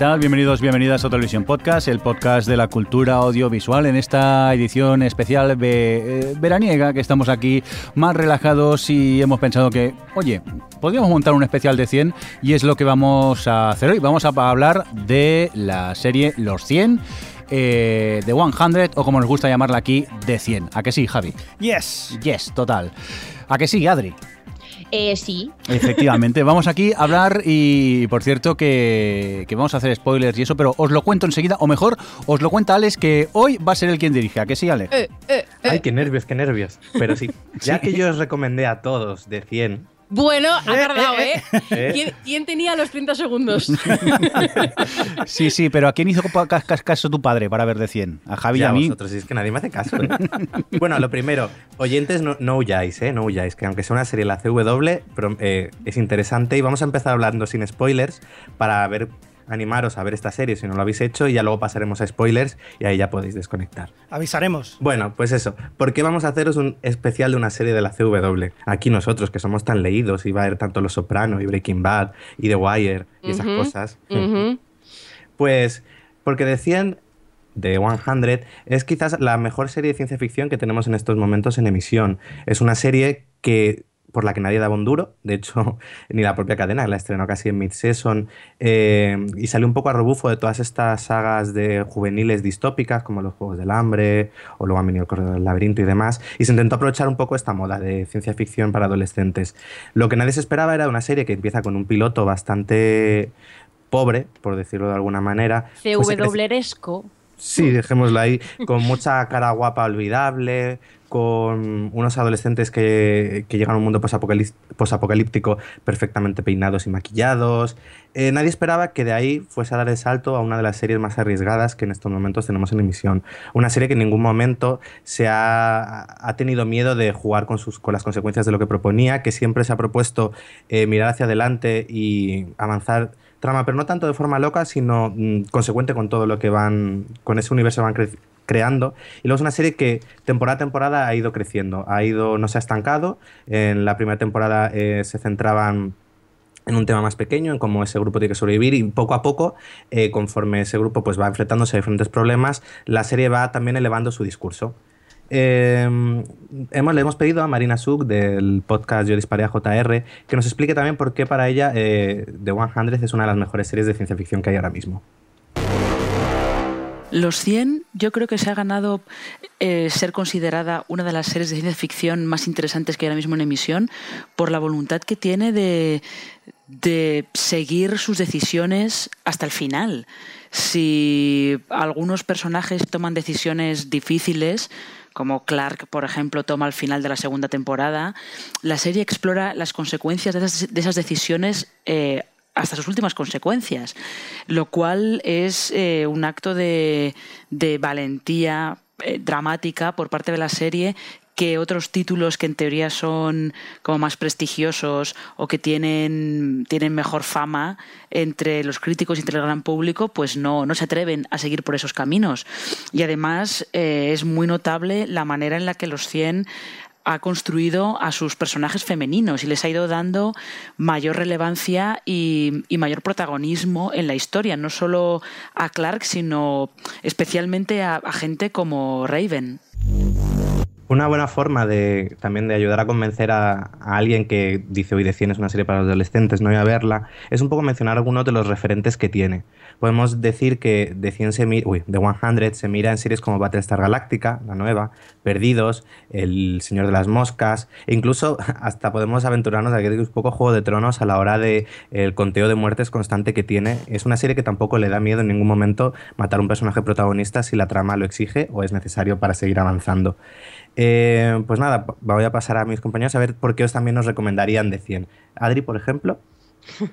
Tal? Bienvenidos, bienvenidas a Televisión Podcast, el podcast de la cultura audiovisual en esta edición especial eh, veraniega que estamos aquí más relajados y hemos pensado que, oye, podríamos montar un especial de 100 y es lo que vamos a hacer hoy. Vamos a hablar de la serie Los 100. eh, de 100 o como nos gusta llamarla aquí, de 100. ¿A que sí, Javi? Yes. Yes, total. ¿A que sí, Adri? Eh, sí. Efectivamente, vamos aquí a hablar y por cierto que, que vamos a hacer spoilers y eso, pero os lo cuento enseguida, o mejor, os lo cuenta Alex que hoy va a ser el quien dirige, ¿a que sí, Alex? Eh, eh, eh. Ay, qué nervios, qué nervios. Pero sí, ya que yo os recomendé a todos de 100, Bueno, ha tardado, eh, ¿eh? ¿eh? ¿Quién, quién tenía los 30 segundos? Sí, sí, pero ¿a quién hizo ca- ca- caso tu padre para ver de 100? A Javi y a mí. vosotros, si es que nadie me hace caso. ¿eh? bueno, lo primero, oyentes, no, no huyáis, ¿eh? No huyáis, que aunque sea una serie de la CW, pero, eh, es interesante y vamos a empezar hablando sin spoilers para ver animaros a ver esta serie si no lo habéis hecho y ya luego pasaremos a spoilers y ahí ya podéis desconectar. Avisaremos. Bueno, pues eso. ¿Por qué vamos a haceros un especial de una serie de la CW? Aquí nosotros, que somos tan leídos, y va a haber tanto Los Soprano y Breaking Bad y The Wire y esas cosas. Pues porque decían de 100 es quizás la mejor serie de ciencia ficción que tenemos en estos momentos en emisión. Es una serie que por la que nadie daba un duro, de hecho, ni la propia cadena, la estrenó casi en mid-season, eh, y salió un poco a rebufo de todas estas sagas de juveniles distópicas, como los Juegos del Hambre, o luego han venido el Corredor del Laberinto y demás, y se intentó aprovechar un poco esta moda de ciencia ficción para adolescentes. Lo que nadie se esperaba era una serie que empieza con un piloto bastante pobre, por decirlo de alguna manera. creci- CW-esco. Sí, dejémoslo ahí, con mucha cara guapa olvidable, con unos adolescentes que, que llegan a un mundo posapocalí- posapocalíptico perfectamente peinados y maquillados. Eh, nadie esperaba que de ahí fuese a dar el salto a una de las series más arriesgadas que en estos momentos tenemos en emisión. Una serie que en ningún momento se ha, ha tenido miedo de jugar con, sus, con las consecuencias de lo que proponía, que siempre se ha propuesto eh, mirar hacia adelante y avanzar trama, pero no tanto de forma loca, sino mm, consecuente con todo lo que van, con ese universo van creando. Y luego es una serie que temporada a temporada ha ido creciendo, ha ido, no se ha estancado. En la primera temporada eh, se centraban en un tema más pequeño, en cómo ese grupo tiene que sobrevivir y poco a poco, eh, conforme ese grupo pues, va enfrentándose a diferentes problemas, la serie va también elevando su discurso. Eh, hemos, le hemos pedido a Marina Suk del podcast Yo disparé a JR que nos explique también por qué para ella eh, The 100 es una de las mejores series de ciencia ficción que hay ahora mismo. Los 100 yo creo que se ha ganado eh, ser considerada una de las series de ciencia ficción más interesantes que hay ahora mismo en emisión por la voluntad que tiene de, de seguir sus decisiones hasta el final. Si algunos personajes toman decisiones difíciles, como Clark, por ejemplo, toma al final de la segunda temporada, la serie explora las consecuencias de esas, de esas decisiones eh, hasta sus últimas consecuencias, lo cual es eh, un acto de, de valentía eh, dramática por parte de la serie que otros títulos que en teoría son como más prestigiosos o que tienen, tienen mejor fama entre los críticos y entre el gran público, pues no, no se atreven a seguir por esos caminos. Y además eh, es muy notable la manera en la que los 100 ha construido a sus personajes femeninos y les ha ido dando mayor relevancia y, mayor protagonismo en la historia, no solo a Clark, sino especialmente a, a gente como Raven. Una buena forma de también de ayudar a convencer a, alguien que dice hoy de 100 es una serie para los adolescentes, no voy a verla, es un poco mencionar algunos de los referentes que tiene. Podemos decir que de 100 se mira, uy, de 100 se mira en series como Battlestar Galactica, la nueva, Perdidos, El Señor de las Moscas, e incluso hasta podemos aventurarnos a que un poco Juego de Tronos a la hora de el conteo de muertes constante que tiene. Es una serie que tampoco le da miedo en ningún momento matar a un personaje protagonista si la trama lo exige o es necesario para seguir avanzando. Eh, pues nada, voy a pasar a mis compañeros a ver por qué os también nos recomendarían de 100. Adri, por ejemplo.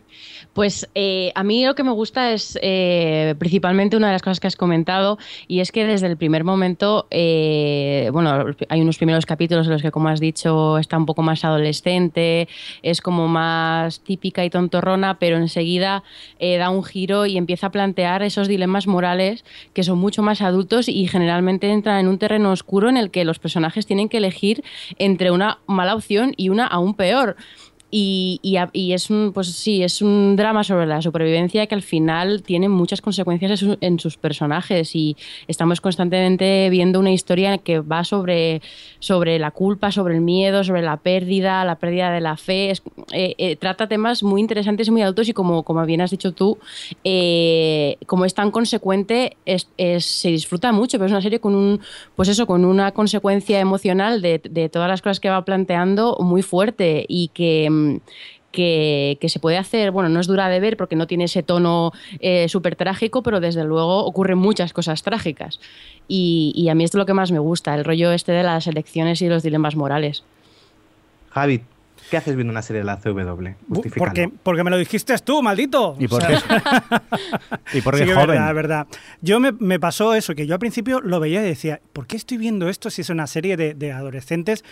Pues eh, a mí lo que me gusta es eh, principalmente una de las cosas que has comentado y es que desde el primer momento, eh, bueno, hay unos primeros capítulos en los que, como has dicho, está un poco más adolescente, es como más típica y tontorrona, pero enseguida da un giro y empieza a plantear esos dilemas morales que son mucho más adultos y generalmente entran en un terreno oscuro en el que los personajes tienen que elegir entre una mala opción y una aún peor. Y, y, es un, pues sí, es un drama sobre la supervivencia que al final tiene muchas consecuencias en, sus personajes y estamos constantemente viendo una historia que va sobre, sobre la culpa, sobre el miedo, sobre la pérdida, la pérdida de la fe. Eh, eh, trata temas muy interesantes y muy adultos y como, como bien has dicho tú, eh, como es tan consecuente, es, se disfruta mucho, pero es una serie con un, pues eso, con una consecuencia emocional de, de todas las cosas que va planteando muy fuerte y que que, se puede hacer, bueno, no es dura de ver porque no tiene ese tono eh, súper trágico, pero desde luego ocurren muchas cosas trágicas. Y, a mí esto es lo que más me gusta, el rollo este de las elecciones y los dilemas morales. Javi, ¿qué haces viendo una serie de la CW? Porque, porque me lo dijiste tú, maldito. ¿Y por qué? ¿Y por qué sí, joven? Verdad, verdad. Yo me, me, pasó eso, que yo al principio lo veía y decía, ¿por qué estoy viendo esto si es una serie de, de adolescentes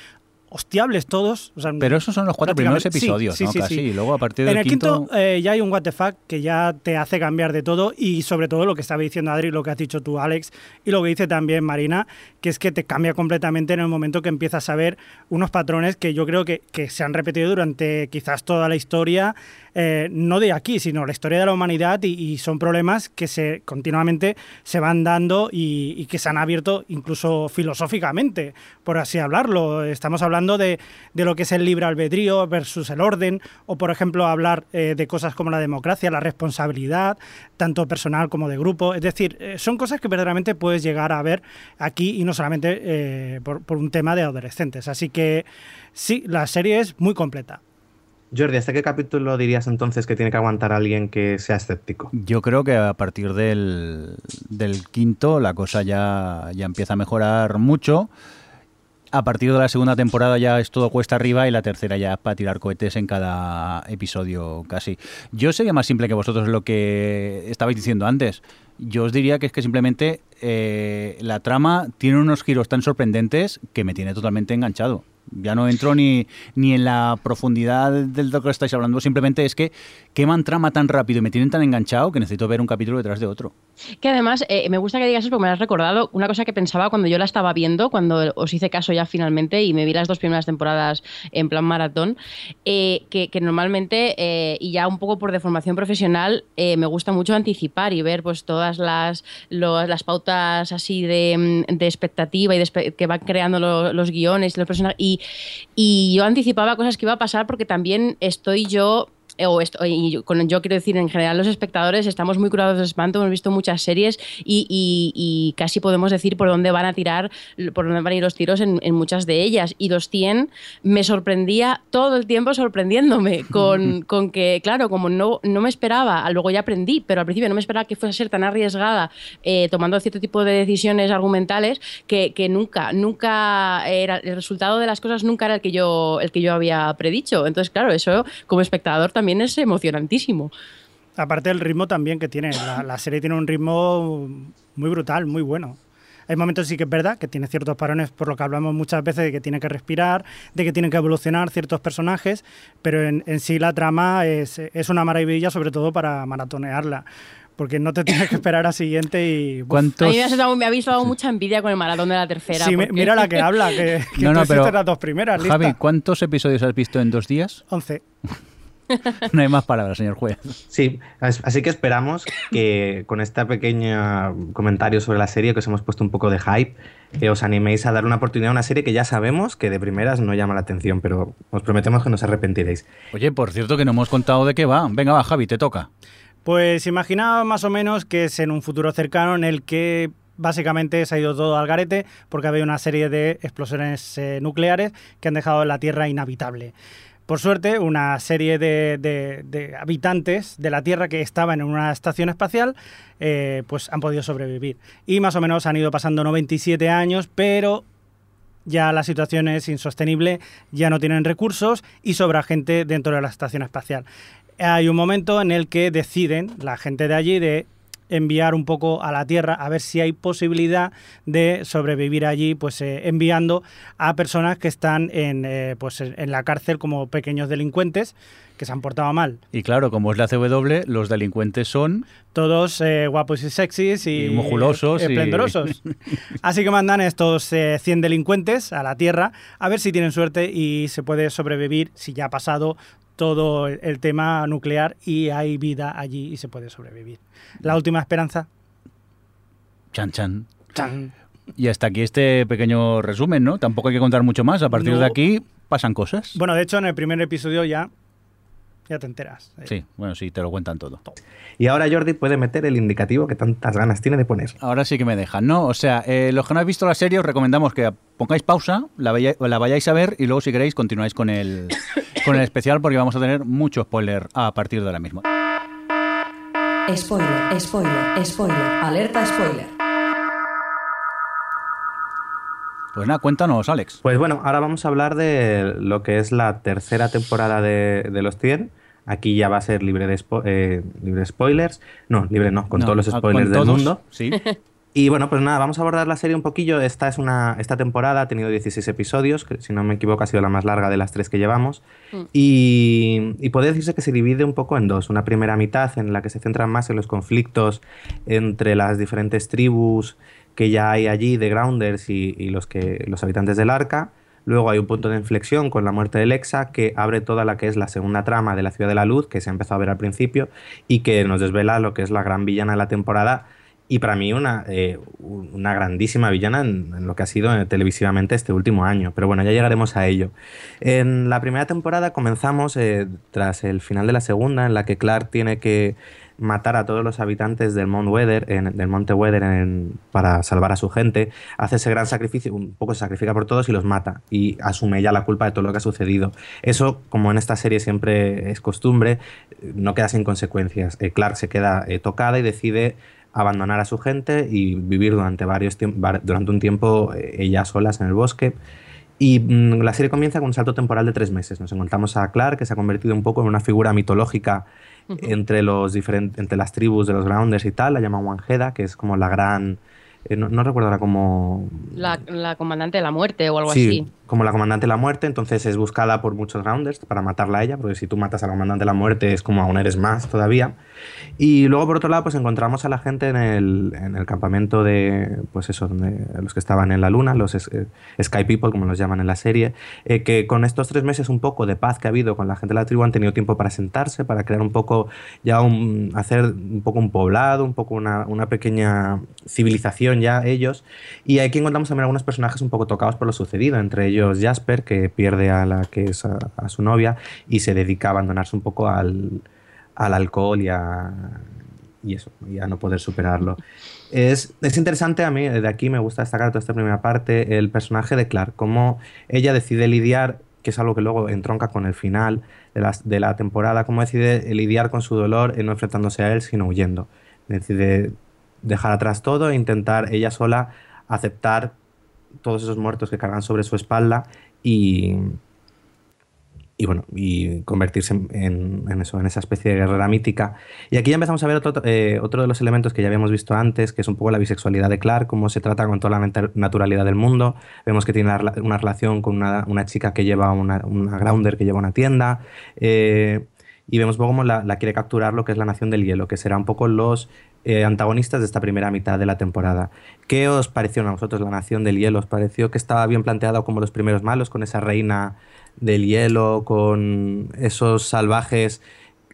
hostiables todos. Pero esos son los cuatro primeros episodios, ¿no? Casi. Y luego a partir del En el quinto, eh, ya hay un what the fuck que ya te hace cambiar de todo y sobre todo lo que estaba diciendo Adri, lo que has dicho tú, Alex, y lo que dice también Marina, que es que te cambia completamente en el momento que empiezas a ver unos patrones que yo creo que, que se han repetido durante quizás toda la historia eh, no de aquí, sino la historia de la humanidad y, son problemas que se continuamente se van dando y, que se han abierto incluso filosóficamente, por así hablarlo. Estamos hablando de, lo que es el libre albedrío versus el orden, o por ejemplo hablar eh, de cosas como la democracia, la responsabilidad, tanto personal como de grupo. Es decir, eh, son cosas que verdaderamente puedes llegar a ver aquí y no solamente por, por un tema de adolescentes. Así que sí, la serie es muy completa. Jordi, ¿hasta qué capítulo dirías entonces que tiene que aguantar alguien que sea escéptico? Yo creo que a partir del, quinto la cosa ya, ya empieza a mejorar mucho. A partir de la segunda temporada ya es todo cuesta arriba y la tercera ya para tirar cohetes en cada episodio casi. Yo sería más simple que vosotros lo que estabais diciendo antes. Yo os diría que es que simplemente eh, la trama tiene unos giros tan sorprendentes que me tiene totalmente enganchado. Ya no entro ni, ni en la profundidad del lo que estáis hablando, simplemente es que queman trama tan rápido y me tienen tan enganchado que necesito ver un capítulo detrás de otro. Que además, eh, me gusta que digas eso porque me has recordado una cosa que pensaba cuando yo la estaba viendo, cuando os hice caso ya finalmente y me vi las dos primeras temporadas en plan maratón, eh, que, normalmente, eh, y ya un poco por deformación profesional, me gusta mucho anticipar y ver pues todas las, las pautas así de, de expectativa y que van creando los guiones y los personajes. Y, yo anticipaba cosas que iba a pasar porque también estoy yo o esto, y con, yo quiero decir en general los espectadores estamos muy curados de espanto, hemos visto muchas series y, casi podemos decir por dónde van a tirar, por dónde van a ir los tiros en, muchas de ellas. Y los 100 me sorprendía todo el tiempo sorprendiéndome con, con, que, claro, como no, no me esperaba, luego ya aprendí, pero al principio no me esperaba que fuese a ser tan arriesgada eh, tomando cierto tipo de decisiones argumentales que, que, nunca, nunca era, el resultado de las cosas nunca era el que yo, el que yo había predicho. Entonces, claro, eso como espectador también también es emocionantísimo. Aparte del ritmo también que tiene, la, serie tiene un ritmo muy brutal, muy bueno. Hay momentos sí que es verdad que tiene ciertos parones, por lo que hablamos muchas veces de que tiene que respirar, de que tienen que evolucionar ciertos personajes, pero en, sí la trama es, es, una maravilla, sobre todo para maratonearla. Porque no te tienes que esperar a siguiente y... ¿Cuántos... A mí me ha, visto mucha envidia con el maratón de la tercera. Sí, mira la que habla, que, que no, tú las dos primeras. Javi, ¿cuántos episodios has visto en dos días? Once. no hay más palabras, señor juez. Sí, así que esperamos que con este pequeño comentario sobre la serie que os hemos puesto un poco de hype, que os animéis a dar una oportunidad a una serie que ya sabemos que de primeras no llama la atención, pero os prometemos que no os arrepentiréis. Oye, por cierto que no hemos contado de qué va. Venga, va, Javi, te toca. Pues imaginaba más o menos que es en un futuro cercano en el que básicamente se ha ido todo al garete porque había una serie de explosiones eh, nucleares que han dejado la Tierra inhabitable. Por suerte, una serie de, habitantes de la Tierra que estaban en una estación espacial, eh, pues han podido sobrevivir. Y más o menos han ido pasando 97 años, pero ya la situación es insostenible, ya no tienen recursos y sobra gente dentro de la estación espacial. Hay un momento en el que deciden la gente de allí de enviar un poco a la Tierra a ver si hay posibilidad de sobrevivir allí, pues eh, enviando a personas que están en, eh, pues, en la cárcel como pequeños delincuentes que se han portado mal. Y claro, como es la CW, los delincuentes son... Todos eh, guapos y sexys y, Y musculosos y- esplendorosos. Así que mandan estos eh, 100 delincuentes a la Tierra a ver si tienen suerte y se puede sobrevivir si ya ha pasado todo el- el tema nuclear y hay vida allí y se puede sobrevivir. La última esperanza. Chan, chan. ¡Chan! Y hasta aquí este pequeño resumen, ¿no? Tampoco hay que contar mucho más. A partir No. de aquí pasan cosas. Bueno, de hecho, en el primer episodio ya, ya te enteras. Eh, Sí, bueno, sí, te lo cuentan todo. Y ahora Jordi puede meter el indicativo que tantas ganas tiene de poner. Ahora sí que me dejan, ¿no? O sea, eh, los que no habéis visto la serie os recomendamos que pongáis pausa, la, vaya- la vayáis a ver y luego si queréis continuáis con el, con el especial porque vamos a tener mucho spoiler a partir de ahora mismo. Spoiler, spoiler, spoiler, alerta spoiler. Pues nada, cuéntanos, Alex. Pues bueno, ahora vamos a hablar de lo que es la tercera temporada de, de Los 100. Aquí ya va a ser libre de, spo- eh, libre spoilers. No, libre no, con No, todos los ah, spoilers del todos, mundo. Sí. Y bueno, pues nada, vamos a abordar la serie un poquillo. Esta es una esta temporada ha tenido 16 episodios, que si no me equivoco ha sido la más larga de las tres que llevamos. Y, y puede decirse que se divide un poco en dos. Una primera mitad en la que se centra más en los conflictos entre las diferentes tribus que ya hay allí de Grounders y, y los, que, los habitantes del Arca. Luego hay un punto de inflexión con la muerte de Lexa que abre toda la que es la segunda trama de la Ciudad de la Luz, que se ha empezado a ver al principio, y que nos desvela lo que es la gran villana de la temporada, y para mí una, eh, una grandísima villana en, en lo que ha sido eh, televisivamente este último año. Pero bueno, ya llegaremos a ello. En la primera temporada comenzamos eh, tras el final de la segunda, en la que Clark tiene que matar a todos los habitantes del Mount Weather, en- del Monte Weather para salvar a su gente, hace ese gran sacrificio, un poco se sacrifica por todos y los mata y asume ya la culpa de todo lo que ha sucedido. Eso, como en esta serie siempre es costumbre, no queda sin consecuencias. Eh, Clark se queda eh, tocada y decide abandonar a su gente y vivir durante varios durante un tiempo eh, ellas solas en el bosque. Y mm, la serie comienza con un salto temporal de tres meses. Nos encontramos a Clark, que se ha convertido un poco en una figura mitológica entre, los diferentes, entre las tribus de los Grounders y tal. La llaman Wangeda, que es como la gran... eh, no, no recuerdo ahora cómo... La, la comandante de la muerte o algo Sí, así. Como la comandante de la muerte, entonces es buscada por muchos Grounders para matarla a ella, porque si tú matas a la comandante de la muerte es como aún eres más todavía. Y luego, por otro lado, pues encontramos a la gente en el, en el campamento de, pues eso, donde los que estaban en la luna, los eh, Sky People, como los llaman en la serie, eh, que con estos tres meses un poco de paz que ha habido con la gente de la tribu han tenido tiempo para sentarse, para crear un poco, ya un, hacer un poco un poblado, un poco una, una pequeña civilización ya ellos. Y aquí encontramos también algunos personajes un poco tocados por lo sucedido, entre ellos Jasper, que pierde a la que es a, su novia y se dedica a abandonarse un poco al, al alcohol y a, y eso, y a no poder superarlo. Es, es interesante a mí, de aquí me gusta destacar toda esta primera parte, el personaje de Clark, cómo ella decide lidiar, que es algo que luego entronca con el final de la, de la temporada, cómo decide lidiar con su dolor, eh, no enfrentándose a él, sino huyendo. Decide dejar atrás todo e intentar ella sola aceptar todos esos muertos que cargan sobre su espalda y, y bueno, y convertirse en, eso, en esa especie de guerrera mítica. Y aquí ya empezamos a ver otro, eh, otro de los elementos que ya habíamos visto antes, que es un poco la bisexualidad de Clark, cómo se trata con toda la nat- naturalidad del mundo. Vemos que tiene una, rela- una relación con una, una chica que lleva una, una grounder que lleva una tienda. eh, y vemos cómo la quiere capturar lo que es la Nación del Hielo, que será un poco los eh, antagonistas de esta primera mitad de la temporada. ¿Qué os pareció a vosotros la Nación del Hielo? ¿Os pareció que estaba bien planteado como los primeros malos, con esa reina del hielo, con esos salvajes,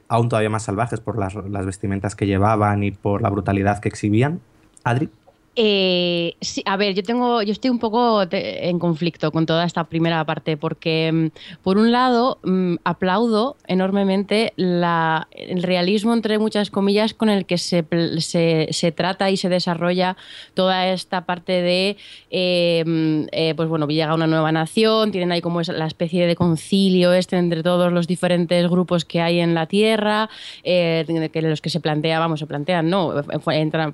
aún todavía más salvajes por las, las vestimentas que llevaban y por la brutalidad que exhibían? Adri. Eh, sí, a ver, yo tengo, yo estoy un poco en conflicto con toda esta primera parte porque, mm, por un lado, mm, aplaudo enormemente el realismo, entre muchas comillas, con el que se, se, se trata y se desarrolla toda esta parte de, eh, mm, eh, pues bueno, llega una nueva nación, tienen ahí como es la especie de concilio este entre todos los diferentes grupos que hay en la Tierra, eh, que los que se plantean, vamos, se plantean, no, entran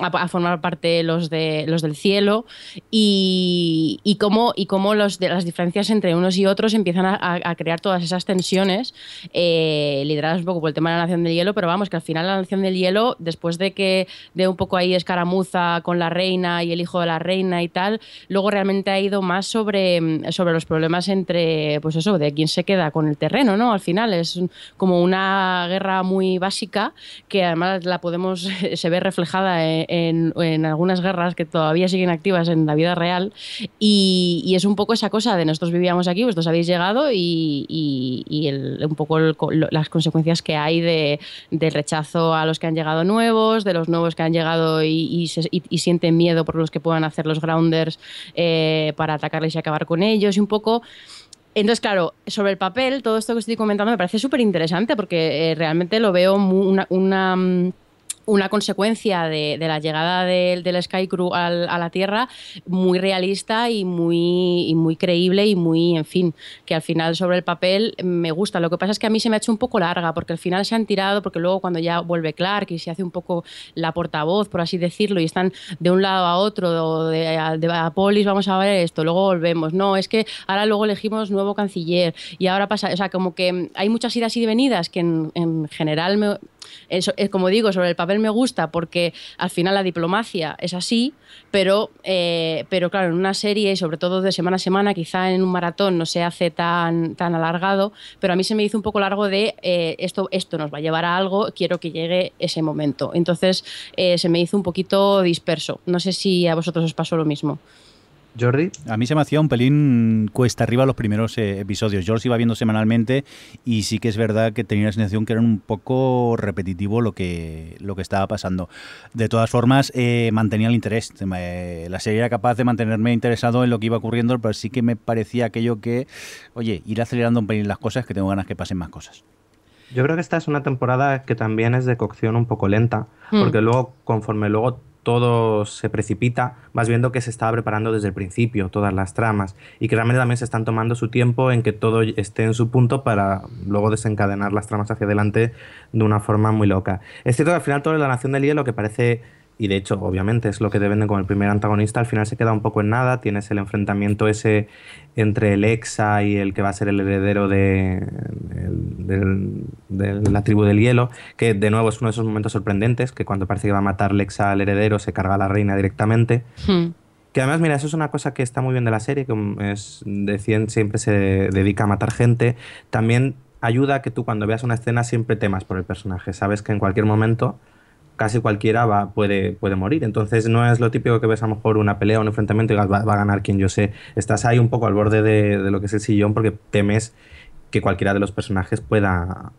a formar parte los, de, los del cielo y, y cómo, y cómo los de, las diferencias entre unos y otros empiezan a, a crear todas esas tensiones eh, lideradas un poco por el tema de la Nación del Hielo, pero vamos, que al final la Nación del Hielo, después de que de un poco ahí escaramuza con la reina y el hijo de la reina y tal, luego realmente ha ido más sobre, sobre los problemas entre, pues eso, de quién se queda con el terreno, ¿no? Al final es como una guerra muy básica que además la podemos, se ve reflejada en, en algunas guerras que todavía siguen activas en la vida real y, y, es un poco esa cosa de nosotros vivíamos aquí, vosotros habéis llegado y, y, y el, un poco el, las consecuencias que hay de, del rechazo a los que han llegado nuevos, de los nuevos que han llegado y, se, sienten miedo por los que puedan hacer los grounders eh, para atacarles y acabar con ellos y un poco... Entonces, claro, sobre el papel, todo esto que estoy comentando me parece súper interesante porque eh, realmente lo veo una, una mm, una consecuencia de, de la llegada del, Sky Crew al, a la Tierra muy realista y muy, y muy creíble y muy, en fin, que al final sobre el papel me gusta. Lo que pasa es que a mí se me ha hecho un poco larga porque al final se han tirado, porque luego cuando ya vuelve Clark y se hace un poco la portavoz, por así decirlo, y están de un lado a otro, de, de, a Polis vamos a ver esto, luego volvemos. No, es que ahora luego elegimos nuevo canciller y ahora pasa, o sea, como que hay muchas idas y venidas que en, en general me, es como digo, sobre el papel me gusta porque al final la diplomacia es así, pero, eh, pero claro, en una serie y sobre todo de semana a semana, quizá en un maratón no se hace tan, tan alargado, pero a mí se me hizo un poco largo de eh, esto, esto nos va a llevar a algo, quiero que llegue ese momento. Entonces eh, se me hizo un poquito disperso. No sé si a vosotros os pasó lo mismo. Jordi. A mí se me hacía un pelín cuesta arriba los primeros eh, episodios. Yo los iba viendo semanalmente y sí que es verdad que tenía la sensación que era un poco repetitivo lo que, lo que estaba pasando. De todas formas, eh, mantenía el interés. la serie era capaz de mantenerme interesado en lo que iba ocurriendo, pero sí que me parecía aquello que, oye, ir acelerando un pelín las cosas, que tengo ganas que pasen más cosas. Yo creo que esta es una temporada que también es de cocción un poco lenta, mm. porque luego, conforme luego todo se precipita, vas viendo que se estaba preparando desde el principio, todas las tramas, y que realmente también se están tomando su tiempo en que todo esté en su punto para luego desencadenar las tramas hacia adelante de una forma muy loca. Es cierto que al final toda la Nación del Hielo, que parece y de hecho, obviamente, es lo que te venden con el primer antagonista, al final se queda un poco en nada, tienes el enfrentamiento ese entre el Exa y el que va a ser el heredero de, de, la tribu del hielo, que de nuevo es uno de esos momentos sorprendentes, que cuando parece que va a matar el Exa al heredero, se carga a la reina directamente. Hmm. Que además, mira, eso es una cosa que está muy bien de la serie, que es de 100 siempre se dedica a matar gente. También ayuda a que tú cuando veas una escena siempre temas por el personaje, sabes que en cualquier momento casi cualquiera va, puede, puede morir. Entonces no es lo típico que ves a lo mejor una pelea o un enfrentamiento y va, va a ganar quien yo sé. Estás ahí un poco al borde de, de, lo que es el sillón porque temes que cualquiera de los personajes pueda,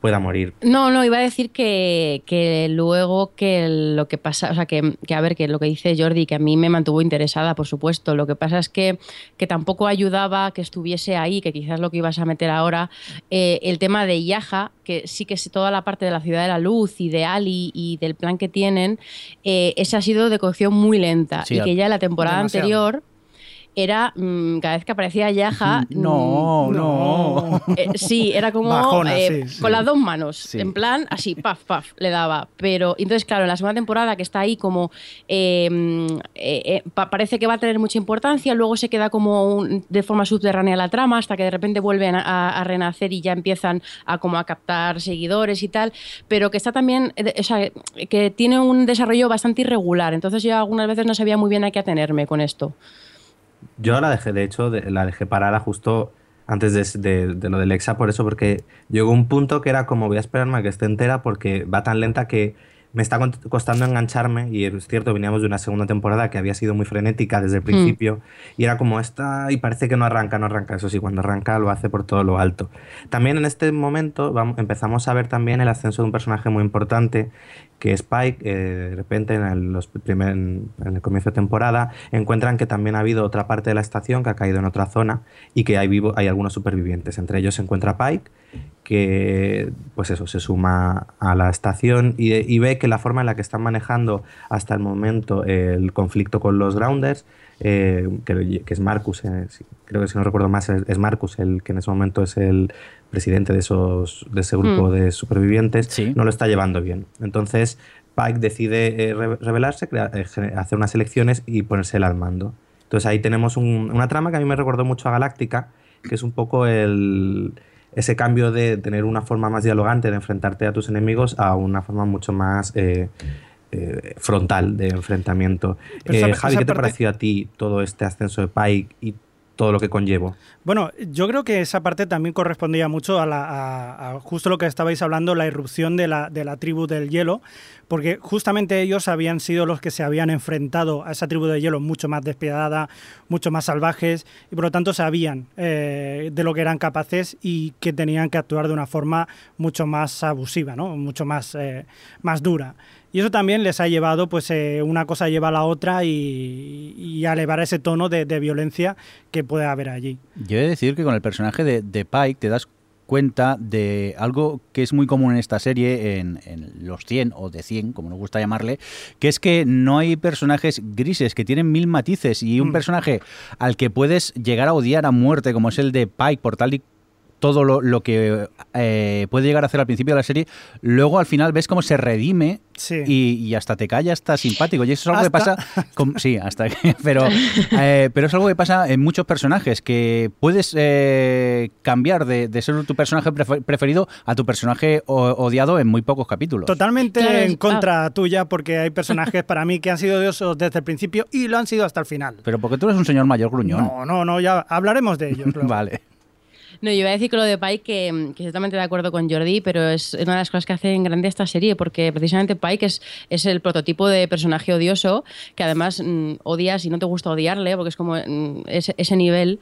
pueda morir. No, no, iba a decir que, que luego que lo que pasa, o sea, que, que, a ver, que lo que dice Jordi, que a mí me mantuvo interesada, por supuesto. Lo que pasa es que, que tampoco ayudaba que estuviese ahí, que quizás lo que ibas a meter ahora, eh, el tema de Yaja, que sí que es toda la parte de la ciudad de la luz y de Ali y del plan que tienen, eh, ese ha sido de cocción muy lenta. Sí, y que ya la temporada demasiado. anterior era mmm, cada vez que aparecía Yaja. No, mmm, no. Eh, sí, era como Bajona, eh, sí, sí. con las dos manos. Sí. En plan, así, paf, paf, le daba. Pero entonces, claro, en la segunda temporada que está ahí como. Eh, eh, parece que va a tener mucha importancia, luego se queda como un, de forma subterránea la trama hasta que de repente vuelven a, a, renacer y ya empiezan a como a captar seguidores y tal. Pero que está también. O sea, que tiene un desarrollo bastante irregular. Entonces, yo algunas veces no sabía muy bien a qué atenerme con esto. Yo la dejé, de hecho, de, la dejé parada justo antes de, de, de, lo del Exa, por eso, porque llegó un punto que era como voy a esperarme a que esté entera porque va tan lenta que me está costando engancharme y es cierto, veníamos de una segunda temporada que había sido muy frenética desde el principio mm. y era como esta y parece que no arranca, no arranca, eso sí, cuando arranca lo hace por todo lo alto. También en este momento vamos, empezamos a ver también el ascenso de un personaje muy importante que Spike, eh, de repente en el, los primer, en el comienzo de temporada, encuentran que también ha habido otra parte de la estación que ha caído en otra zona y que hay, vivo, hay algunos supervivientes. Entre ellos se encuentra Pike, que pues eso, se suma a la estación y, ve que la forma en la que están manejando hasta el momento el conflicto con los Grounders, eh, que, es Marcus, eh, creo que si no recuerdo más, es, Marcus el que en ese momento es el presidente de, esos, de ese grupo mm. de supervivientes, sí. no lo está llevando bien. Entonces, Pike decide eh, re- rebelarse, crea- eh, hacer unas elecciones y ponerse él al mando. Entonces ahí tenemos un- una trama que a mí me recordó mucho a Galáctica, que es un poco el, ese cambio de tener una forma más dialogante de enfrentarte a tus enemigos a una forma mucho más eh, eh, frontal de enfrentamiento. Esa- Eh, Javi, esa ¿qué te parte- pareció a ti todo este ascenso de Pike y todo lo que conllevo? Bueno, yo creo que esa parte también correspondía mucho a, la, a- a justo lo que estabais hablando, la irrupción de la, tribu del hielo, porque justamente ellos habían sido los que se habían enfrentado a esa tribu del hielo mucho más despiadada, mucho más salvajes, y por lo tanto sabían eh, de lo que eran capaces y que tenían que actuar de una forma mucho más abusiva, ¿no? mucho más, eh, más dura. Y eso también les ha llevado, pues eh, una cosa lleva a la otra y, y a elevar ese tono de, de violencia que puede haber allí. Yo he de decir que con el personaje de, de Pike te das cuenta de algo que es muy común en esta serie, en, en los 100 o de 100, como nos gusta llamarle, que es que no hay personajes grises, que tienen mil matices y un Mm. personaje al que puedes llegar a odiar a muerte, como es el de Pike, por tal y todo lo, lo que eh, puede llegar a hacer al principio de la serie, luego al final ves cómo se redime Sí. y, y hasta te calla, hasta simpático. Y eso es algo que pasa. con- sí, hasta que. Pero, eh, pero es algo que pasa en muchos personajes, que puedes eh, cambiar de, de ser tu personaje prefe- preferido a tu personaje odiado en muy pocos capítulos. Totalmente Claro, en contra tuya, porque hay personajes para mí que han sido odiosos desde el principio y lo han sido hasta el final. Pero porque tú eres un señor mayor gruñón. No, no, no, ya hablaremos de ellos. Vale. No, yo iba a decir que lo de Pike, que, que totalmente de acuerdo con Jordi, pero es una de las cosas que hace en grande esta serie, porque precisamente Pike es, es el prototipo de personaje odioso, que además mm, odias y no te gusta odiarle, porque es como mm, ese, nivel,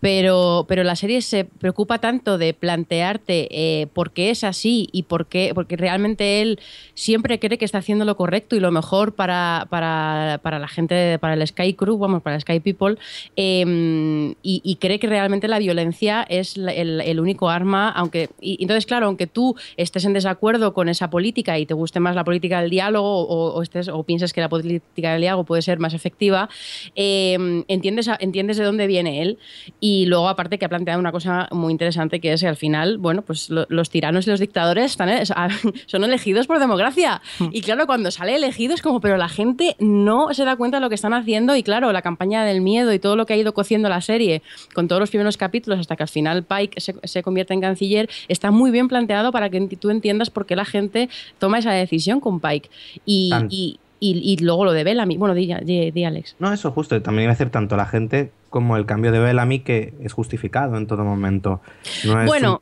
pero, pero la serie se preocupa tanto de plantearte eh, por qué es así y por qué, porque realmente él siempre cree que está haciendo lo correcto y lo mejor para, para, para la gente, para el Sky Crew, vamos, para el Sky People, eh, y, cree que realmente la violencia es el, el único arma, aunque, y, entonces claro, aunque tú estés en desacuerdo con esa política y te guste más la política del diálogo o, o estés, o pienses que la política del diálogo puede ser más efectiva, eh, entiendes, entiendes de dónde viene él y luego aparte que ha planteado una cosa muy interesante que es que al final, bueno, pues lo- los tiranos y los dictadores están, son elegidos por democracia. Y claro, cuando sale elegido es como, pero la gente no se da cuenta de lo que están haciendo y claro, la campaña del miedo y todo lo que ha ido cociendo la serie con todos los primeros capítulos hasta que al final Pike se, se convierte en canciller, está muy bien planteado para que tú entiendas por qué la gente toma esa decisión con Pike. Y, y, y- y luego lo de Bellamy. Bueno, di, di- di, Alex. No, eso justo. También iba a decir tanto la gente como el cambio de Bellamy que es justificado en todo momento. No es Bueno, un-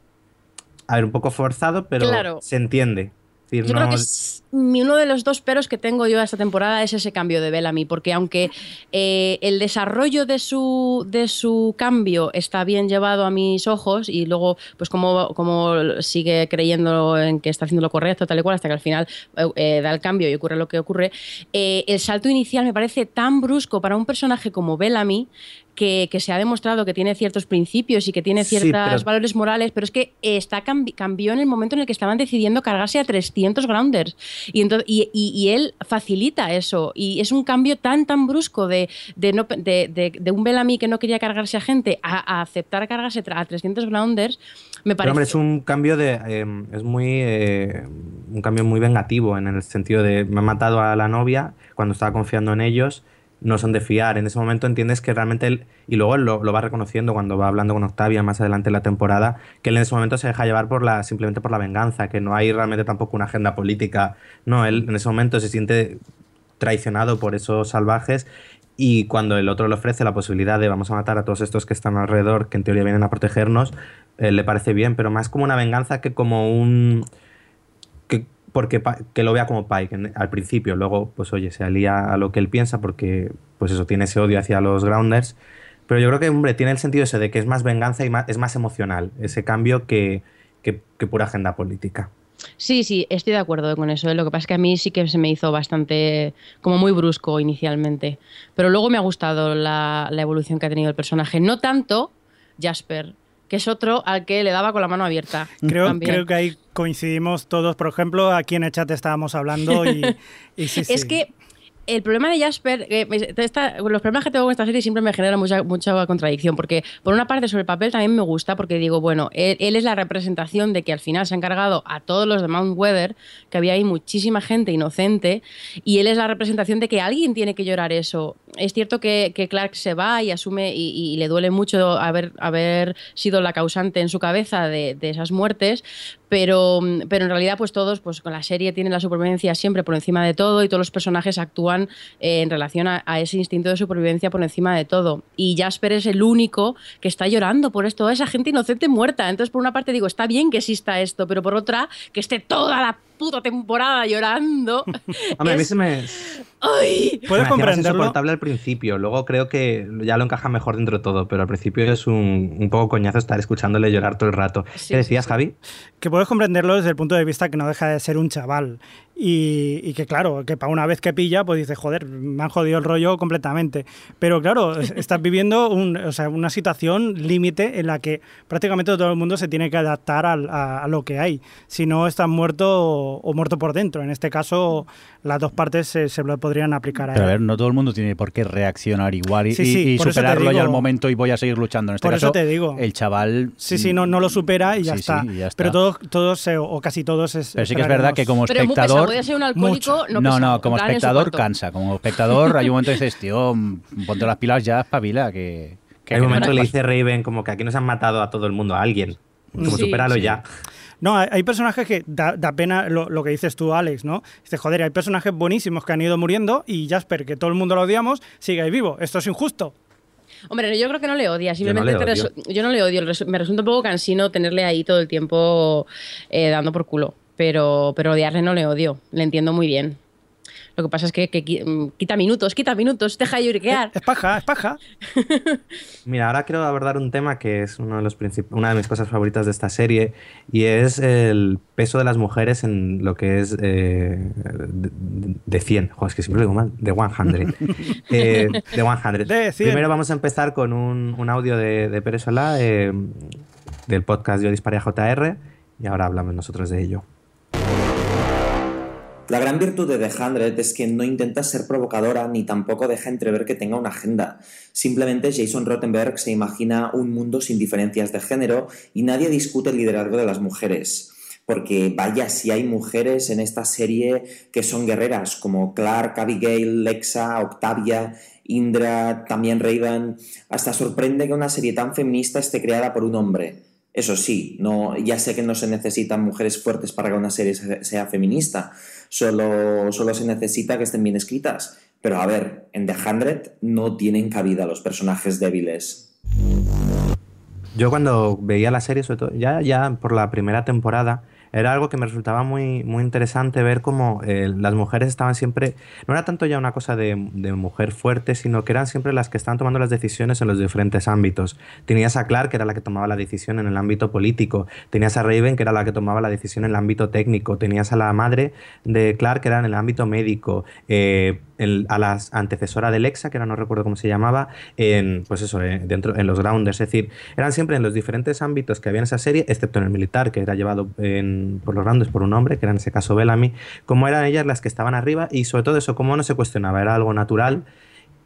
a ver, un poco forzado, pero Claro. se entiende. Es decir, Yo no- creo que es mi- uno de los dos peros que tengo yo esta temporada es ese cambio de Bellamy, porque aunque eh, el desarrollo de su, de su cambio está bien llevado a mis ojos y luego pues como, como sigue creyendo en que está haciendo lo correcto, tal y cual, hasta que al final eh, eh, da el cambio y ocurre lo que ocurre, el salto inicial me parece tan brusco para un personaje como Bellamy que, que se ha demostrado que tiene ciertos principios y que tiene Sí, ciertos pero- valores morales, pero es que está cambi- cambió en el momento en el que estaban decidiendo cargarse a 300 grounders. Y, entonces, y, y- y él facilita eso. Y es un cambio tan, tan brusco de, de, no, de, de- un Bellamy que no quería cargarse a gente a, a aceptar cargarse a 300 grounders. Me Pero parece. hombre, es un cambio de. eh, es muy. eh, un cambio muy vengativo en el sentido de. Me han matado a la novia cuando estaba confiando en ellos. No son de fiar. En ese momento entiendes que realmente él. Y luego él lo, va reconociendo cuando va hablando con Octavia más adelante en la temporada. Que él en ese momento se deja llevar por la, simplemente por la venganza. Que no hay realmente tampoco una agenda política. No, él en ese momento se siente traicionado por esos salvajes y cuando el otro le ofrece la posibilidad de vamos a matar a todos estos que están alrededor, que en teoría vienen a protegernos, eh, le parece bien, pero más como una venganza que como un... que, porque que lo vea como Pike en- al principio, luego pues oye, se alía a lo que él piensa porque pues eso, tiene ese odio hacia los Grounders, pero yo creo que, hombre, tiene el sentido ese de que es más venganza y más, es más emocional ese cambio que, que, que pura agenda política. Sí, sí, estoy de acuerdo con eso. ¿eh? Lo que pasa es que a mí sí que se me hizo bastante, como muy brusco inicialmente. Pero luego me ha gustado la, la evolución que ha tenido el personaje. No tanto Jasper, que es otro al que le daba con la mano abierta. Creo, también. creo que ahí coincidimos todos. Por ejemplo, aquí en el chat estábamos hablando y, y sí, Es sí. que el problema de Jasper, eh, los problemas que tengo con esta serie siempre me generan mucha, mucha contradicción, porque por una parte sobre el papel también me gusta, porque digo, bueno, él, es la representación de que al final se ha encargado a todos los de Mount Weather, que había ahí muchísima gente inocente, y él es la representación de que alguien tiene que llorar eso. Es cierto que, Clark se va y asume y, le duele mucho haber, haber sido la causante en su cabeza de, de esas muertes, pero, pero en realidad pues todos pues con la serie tienen la supervivencia siempre por encima de todo y todos los personajes actúan eh, en relación a, ese instinto de supervivencia por encima de todo. Y Jasper es el único que está llorando por esto. Esa gente inocente muerta. Entonces por una parte digo está bien que exista esto pero por otra que esté toda la puta temporada llorando Hombre, a mí es- se me, Puedes me hacía más comprenderlo. insoportable al principio. Luego creo que ya lo encaja mejor dentro de todo, pero al principio es un, un poco coñazo estar escuchándole llorar todo el rato. Sí, ¿Qué decías, sí, sí. Javi? que puedes comprenderlo desde el punto de vista que no deja de ser un chaval. Y, y que claro, que para una vez que pilla, pues dices, joder, me han jodido el rollo completamente. Pero claro, es- estás viviendo un- o sea, una situación límite en la que prácticamente todo el mundo se tiene que adaptar al- a, a lo que hay. Si no, estás muerto o, o muerto por dentro. En este caso, las dos partes se, se lo podrían aplicar a Pero a ver, no todo el mundo tiene por qué reaccionar igual y, Sí, sí, y- y eso superarlo ya al momento y voy a seguir luchando. En este Por eso caso, te digo. el chaval... Sí, sí, no, no lo supera y ya, está. ya está. Pero todos, todos o casi todos es. Pero sí que es verdad que como pero es muy pesado espectador... puede ser un alcohólico mucho. no No, no, como espectador cansa. Como espectador hay un momento que dices, tío, ponte las pilas ya, espabila, que... que Hay un momento no que le dice Raven como que aquí nos han matado a todo el mundo, a alguien. Como Sí, supéralo sí. ya. No, hay, personajes que da, da pena lo, lo que dices tú, Alex, ¿no? Dices, joder, hay personajes buenísimos que han ido muriendo y Jasper, que todo el mundo lo odiamos, sigue ahí vivo. Esto es injusto. Hombre, yo creo que no le odia, no simplemente le te odio. resu- yo no le odio, me resulta un poco cansino tenerle ahí todo el tiempo eh, dando por culo, pero, pero odiarle no le odio, le entiendo muy bien. Lo que pasa es que, que mm, quita minutos, quita minutos, deja lloriquear. Es paja, es paja. Mira, ahora quiero abordar un tema que es uno de los una de mis cosas favoritas de esta serie y es el peso de las mujeres en lo que es eh, de, de 100. Joder, es que siempre lo digo mal. De 100. Eh, de 100. De 100. Primero vamos a empezar con un, un audio de, de Pérez Solá eh, del podcast Yo Disparé a JR y ahora hablamos nosotros de ello. La gran virtud de The Hundred es que no intenta ser provocadora ni tampoco deja entrever que tenga una agenda. Simplemente Jason Rottenberg se imagina un mundo sin diferencias de género y nadie discute el liderazgo de las mujeres. Porque vaya si hay mujeres en esta serie que son guerreras, como Clark, Abigail, Lexa, Octavia, Indra, también Raven. Hasta sorprende que una serie tan feminista esté creada por un hombre. Eso sí, no, ya sé que no se necesitan mujeres fuertes para que una serie se- sea feminista, solo, solo se necesita que estén bien escritas. Pero a ver, en The Hundred no tienen cabida los personajes débiles. Yo cuando veía la serie, sobre todo, ya, ya por la primera temporada, era algo que me resultaba muy, muy interesante ver cómo eh, las mujeres estaban siempre, no era tanto ya una cosa de, mujer fuerte, sino que eran siempre las que estaban tomando las decisiones en los diferentes ámbitos. Tenías a Clark, que era la que tomaba la decisión en el ámbito político, tenías a Raven, que era la que tomaba la decisión en el ámbito técnico, tenías a la madre de Clark, que era en el ámbito médico, eh, a la antecesora de Lexa, que ahora no recuerdo cómo se llamaba, en, pues eso, eh, dentro, en los grounders, es decir, eran siempre en los diferentes ámbitos que había en esa serie, excepto en el militar, que era llevado en- por los grounders por un hombre, que era en ese caso Bellamy, como eran ellas las que estaban arriba y sobre todo eso, como no se cuestionaba, era algo natural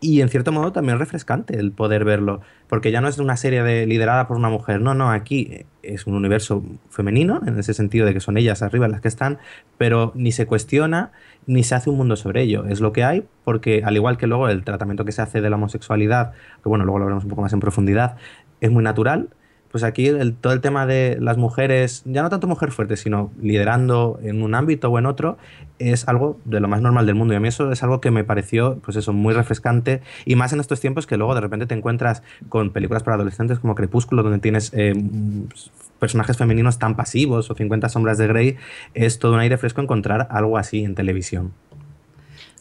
y en cierto modo también refrescante el poder verlo, porque ya no es una serie de, liderada por una mujer, no, no, aquí es un universo femenino, en ese sentido de que son ellas arriba las que están, pero ni se cuestiona ni se hace un mundo sobre ello, es lo que hay, porque al igual que luego el tratamiento que se hace de la homosexualidad, que bueno, luego lo veremos un poco más en profundidad, es muy natural, pues aquí todo el tema de las mujeres, ya no tanto mujer fuerte, sino liderando en un ámbito o en otro, es algo de lo más normal del mundo. Y a mí eso es algo que me pareció, pues eso, muy refrescante. Y más en estos tiempos que luego de repente te encuentras con películas para adolescentes como Crepúsculo, donde tienes eh, personajes femeninos tan pasivos, o 50 sombras de Grey. Es todo un aire fresco encontrar algo así en televisión.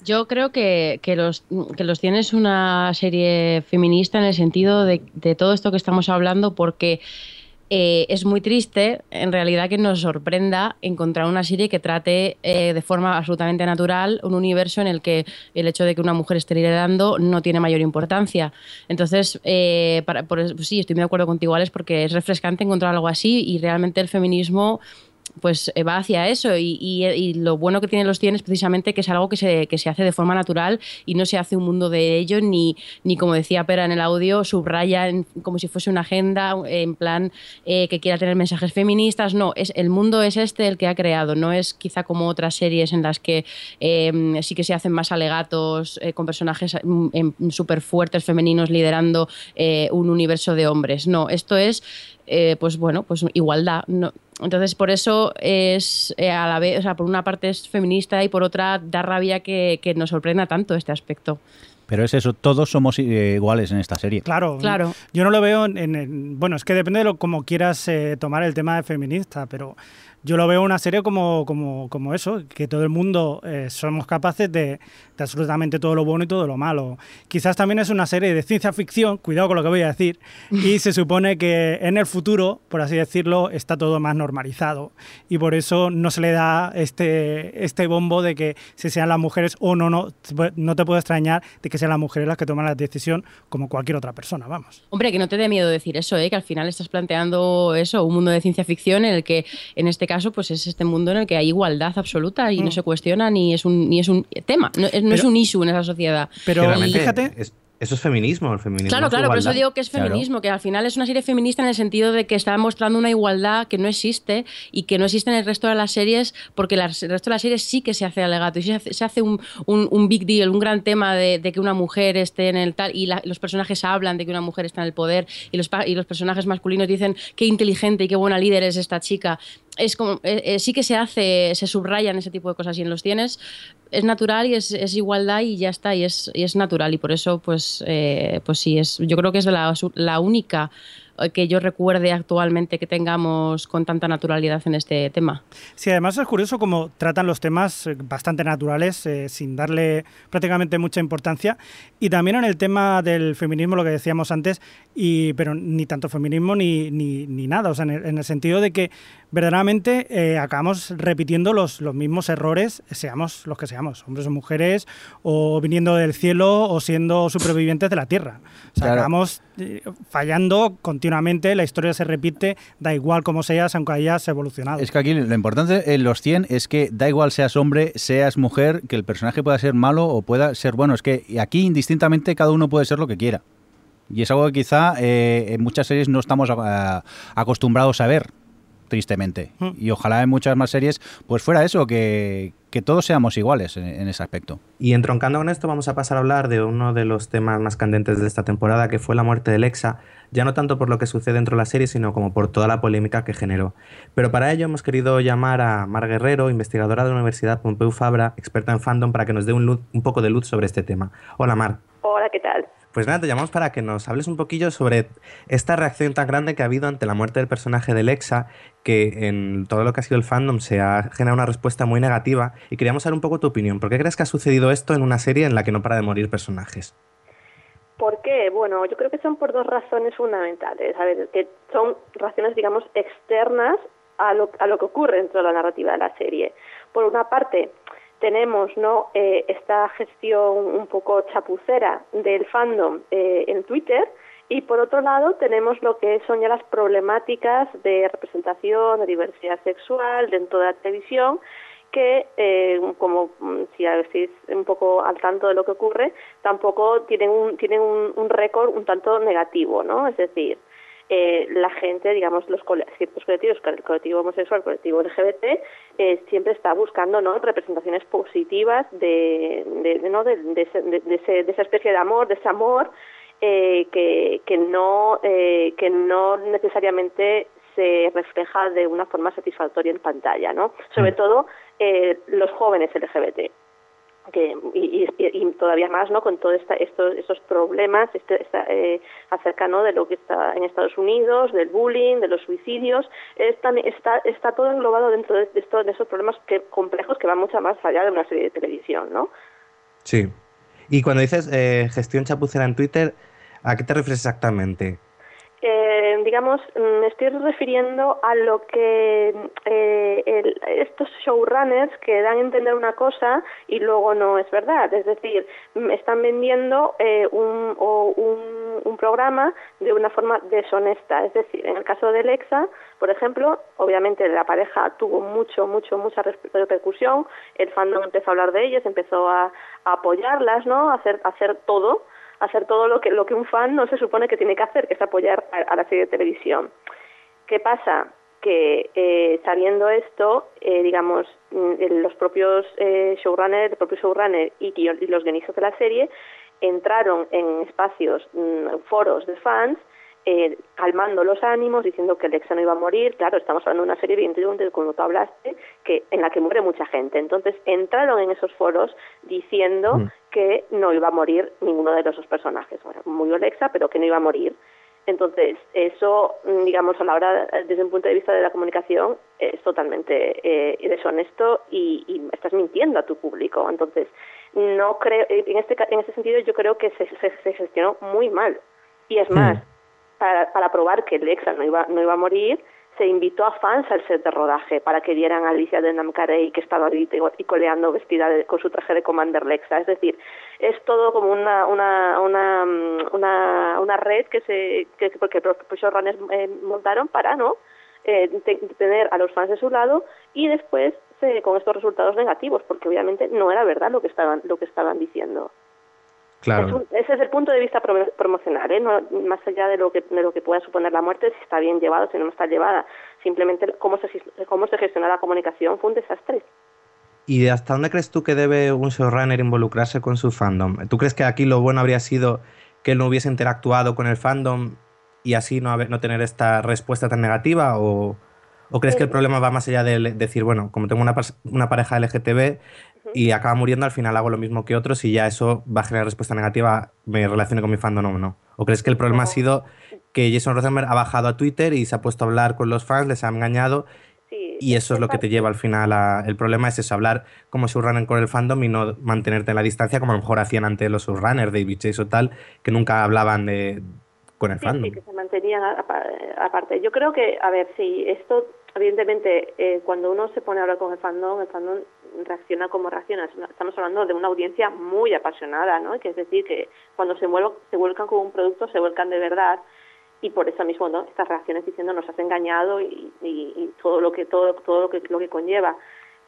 Yo creo que, que los, que los tienes una serie feminista en el sentido de todo esto que estamos hablando, porque eh, es muy triste, en realidad, que nos sorprenda encontrar una serie que trate eh, de forma absolutamente natural un universo en el que el hecho de que una mujer esté liderando no tiene mayor importancia. Entonces, eh, para- por pues sí, estoy muy de acuerdo contigo, Alex, porque es refrescante encontrar algo así y realmente el feminismo pues va hacia eso y, lo bueno que tienen los 100 es precisamente que es algo que se, que se hace de forma natural y no se hace un mundo de ello ni, ni como decía Pera en el audio, subraya como si fuese una agenda en plan eh, que quiera tener mensajes feministas, no, es, el mundo es este el que ha creado, no es quizá como otras series en las que em, sí que se hacen más alegatos con personajes mm, em, súper fuertes femeninos liderando un universo de hombres, no, esto es eh, pues bueno, pues igualdad. Entonces, por eso es eh, a la vez, o sea, por una parte es feminista y por otra da rabia que, nos sorprenda tanto este aspecto. Pero es eso, todos somos eh, iguales en esta serie. Claro, claro. Yo no lo veo en, bueno, es que depende de lo como quieras tomar el tema de feminista, pero yo lo veo una serie como, como, como eso, que todo el mundo somos capaces de, absolutamente todo lo bueno y todo lo malo. Quizás también es una serie de ciencia ficción, cuidado con lo que voy a decir, y se supone que en el futuro, por así decirlo, está todo más normalizado. Y por eso no se le da este, este bombo de que si sean las mujeres o no, no, no te puede extrañar de que sean las mujeres las que toman la decisión como cualquier otra persona, vamos. Hombre, que no te dé miedo decir eso, ¿eh? que al final estás planteando eso, un mundo de ciencia ficción en el que, en este caso, pues es este mundo en el que hay igualdad absoluta y no mm. se cuestiona ni es un, ni es un tema. No, no es un issue en esa sociedad. Pero fíjate. eso es feminismo, el feminismo. Claro, claro, por eso digo que es feminismo, que al final es una serie feminista en el sentido de que está mostrando una igualdad que no existe y que no existe en el resto de las series, porque el resto de las series sí que se hace alegato y se hace, un, un, big deal, un gran tema de, que una mujer esté en el tal y los personajes hablan de que una mujer está en el poder y los, y los personajes masculinos dicen qué inteligente y qué buena líder es esta chica es como, eh, eh, sí que se hace, se subrayan ese tipo de cosas y en los tienes es natural y es, igualdad y ya está, y es, y es natural. Y por eso pues, eh, pues sí, es, yo creo que es la, la única que yo recuerde actualmente que tengamos con tanta naturalidad en este tema. Sí, además es curioso cómo tratan los temas eh, bastante naturales, eh, sin darle prácticamente mucha importancia. Y también en el tema del feminismo, lo que decíamos antes, y, pero ni tanto feminismo ni, ni, ni nada, o sea, en el, sentido de que verdaderamente eh, acabamos repitiendo los, los mismos errores, seamos los que seamos, hombres o mujeres, o viniendo del cielo o siendo supervivientes de la Tierra. O sea, acabamos fallando continuamente la historia se repite, da igual cómo seas, aunque hayas evolucionado. Es que aquí lo importante en los 100 es que da igual seas hombre, seas mujer, que el personaje pueda ser malo o pueda ser bueno. Es que aquí indistintamente cada uno puede ser lo que quiera. Y es algo que quizá eh, en muchas series no estamos acostumbrados a ver tristemente. Mm. Y ojalá en muchas más series pues fuera eso, que, que todos seamos iguales en, ese aspecto. Y entroncando con esto, vamos a pasar a hablar de uno de los temas más candentes de esta temporada, que fue la muerte de Lexa, ya no tanto por lo que sucede dentro de la serie, sino como por toda la polémica que generó. Pero para ello hemos querido llamar a Mar Guerrero, investigadora de la Universidad Pompeu Fabra, experta en fandom, para que nos dé un, un poco de luz sobre este tema. Hola Mar. Hola, ¿qué tal? Pues nada, te llamamos para que nos hables un poquillo sobre esta reacción tan grande que ha habido ante la muerte del personaje de Lexa, que en todo lo que ha sido el fandom se ha generado una respuesta muy negativa y queríamos saber un poco tu opinión. ¿Por qué crees que ha sucedido esto en una serie en la que no para de morir personajes? ¿Por qué? Bueno, yo creo que son por dos razones fundamentales. A ver, que son razones, digamos, externas a lo, a lo que ocurre dentro de la narrativa de la serie. Por una parte, tenemos ¿no? Eh, esta gestión un poco chapucera del fandom eh, en Twitter y por otro lado tenemos lo que son ya las problemáticas de representación, de diversidad sexual dentro de la televisión que, eh, como mm, si estáis un poco al tanto de lo que ocurre, tampoco tienen un, tienen un, un récord un tanto negativo, ¿no? Es decir, eh, la gente, digamos, los ciertos colectivos, el colectivo homosexual, el colectivo LGBT, eh, siempre está buscando ¿no? representaciones positivas de, de, ¿no? de, de, esa especie de amor, de ese amor eh, que, que, no, eh, que no necesariamente se refleja de una forma satisfactoria en pantalla, ¿no? Sobre mm. todo eh, los jóvenes LGBT que, y, y, todavía más no con todos estos, estos problemas este, eh, acerca ¿no? de lo que está en Estados Unidos del bullying de los suicidios está, está, está todo englobado dentro de, estos, de esos problemas que, complejos que van mucho más allá de una serie de televisión ¿no? sí y cuando dices eh, gestión chapucera en Twitter ¿a qué te refieres exactamente? Eh, digamos, me estoy refiriendo a lo que eh, estos showrunners que dan a entender una cosa y luego no es verdad. Es decir, me están vendiendo eh, un, un, un, programa de una forma deshonesta. Es decir, en el caso de Alexa, por ejemplo, obviamente la pareja tuvo mucho, mucho, mucha repercusión, el fandom empezó a hablar de ellas, empezó a, apoyarlas, ¿no? A hacer, a hacer todo, hacer todo lo que, lo que un fan no se supone que tiene que hacer, que es apoyar a, a la serie de televisión. ¿Qué pasa? que eh, sabiendo esto, eh, digamos, mm, los propios eh, showrunners, el propio showrunner y, y los guionistas de la serie entraron en espacios, mm, foros de fans, eh, calmando los ánimos, diciendo que Alexa no iba a morir. Claro, estamos hablando de una serie, evidentemente, como tú hablaste, que, en la que muere mucha gente. Entonces, entraron en esos foros diciendo mm. que no iba a morir ninguno de los dos personajes. Bueno, murió Alexa, pero que no iba a morir. Entonces, eso, mm, digamos, a la hora, desde un punto de vista de la comunicación, es totalmente eh, deshonesto y, y, estás mintiendo a tu público. Entonces, no creo, en este, en este sentido, yo creo que se, se, se gestionó muy mal. Y es más, mm. Para, probar que Lexa no iba, no iba a morir, se invitó a fans al set de rodaje para que vieran a Alicia de Namcarey que estaba ahí y coleando vestida de, con su traje de Commander Lexa. Es decir, es todo como una una una una, una red que se que porque los showrunners eh, montaron para no eh, tener a los fans de su lado y después eh, con estos resultados negativos porque obviamente no era verdad lo que estaban lo que estaban diciendo. Claro. Es un, ese es el punto de vista promocional, ¿eh? no, más allá de lo que de lo que pueda suponer la muerte, si está bien llevado, si no está llevada. Simplemente cómo se cómo se gestiona la comunicación fue un desastre. ¿Y hasta dónde crees tú que debe un showrunner involucrarse con su fandom? ¿Tú crees que aquí lo bueno habría sido que él no hubiese interactuado con el fandom y así no, haber, no tener esta respuesta tan negativa? ¿O, o crees que el problema va más allá de decir, bueno, como tengo una, una pareja LGTB, y acaba muriendo, al final hago lo mismo que otros y ya eso va a generar respuesta negativa, me relacione con mi fandom o no. ¿O crees que el problema ha sido que Jason Rosenberg ha bajado a Twitter y se ha puesto a hablar con los fans, les ha engañado sí, y eso es lo que te lleva al final a... El problema es eso, hablar como showrunner con el fandom y no mantenerte en la distancia como a lo mejor hacían antes los showrunners, David Chase o tal, que nunca hablaban de con el sí, fandom. Sí, que se mantenían aparte. Yo creo que, a ver, si esto evidentemente, eh, cuando uno se pone a hablar con el fandom, el fandom reacciona como reacciona. Estamos hablando de una audiencia muy apasionada, ¿no? Que es decir, que cuando se, se vuelcan con un producto, se vuelcan de verdad. Y por eso mismo, ¿no? Estas reacciones diciendo nos has engañado y, y, y todo lo que todo todo lo que lo que conlleva.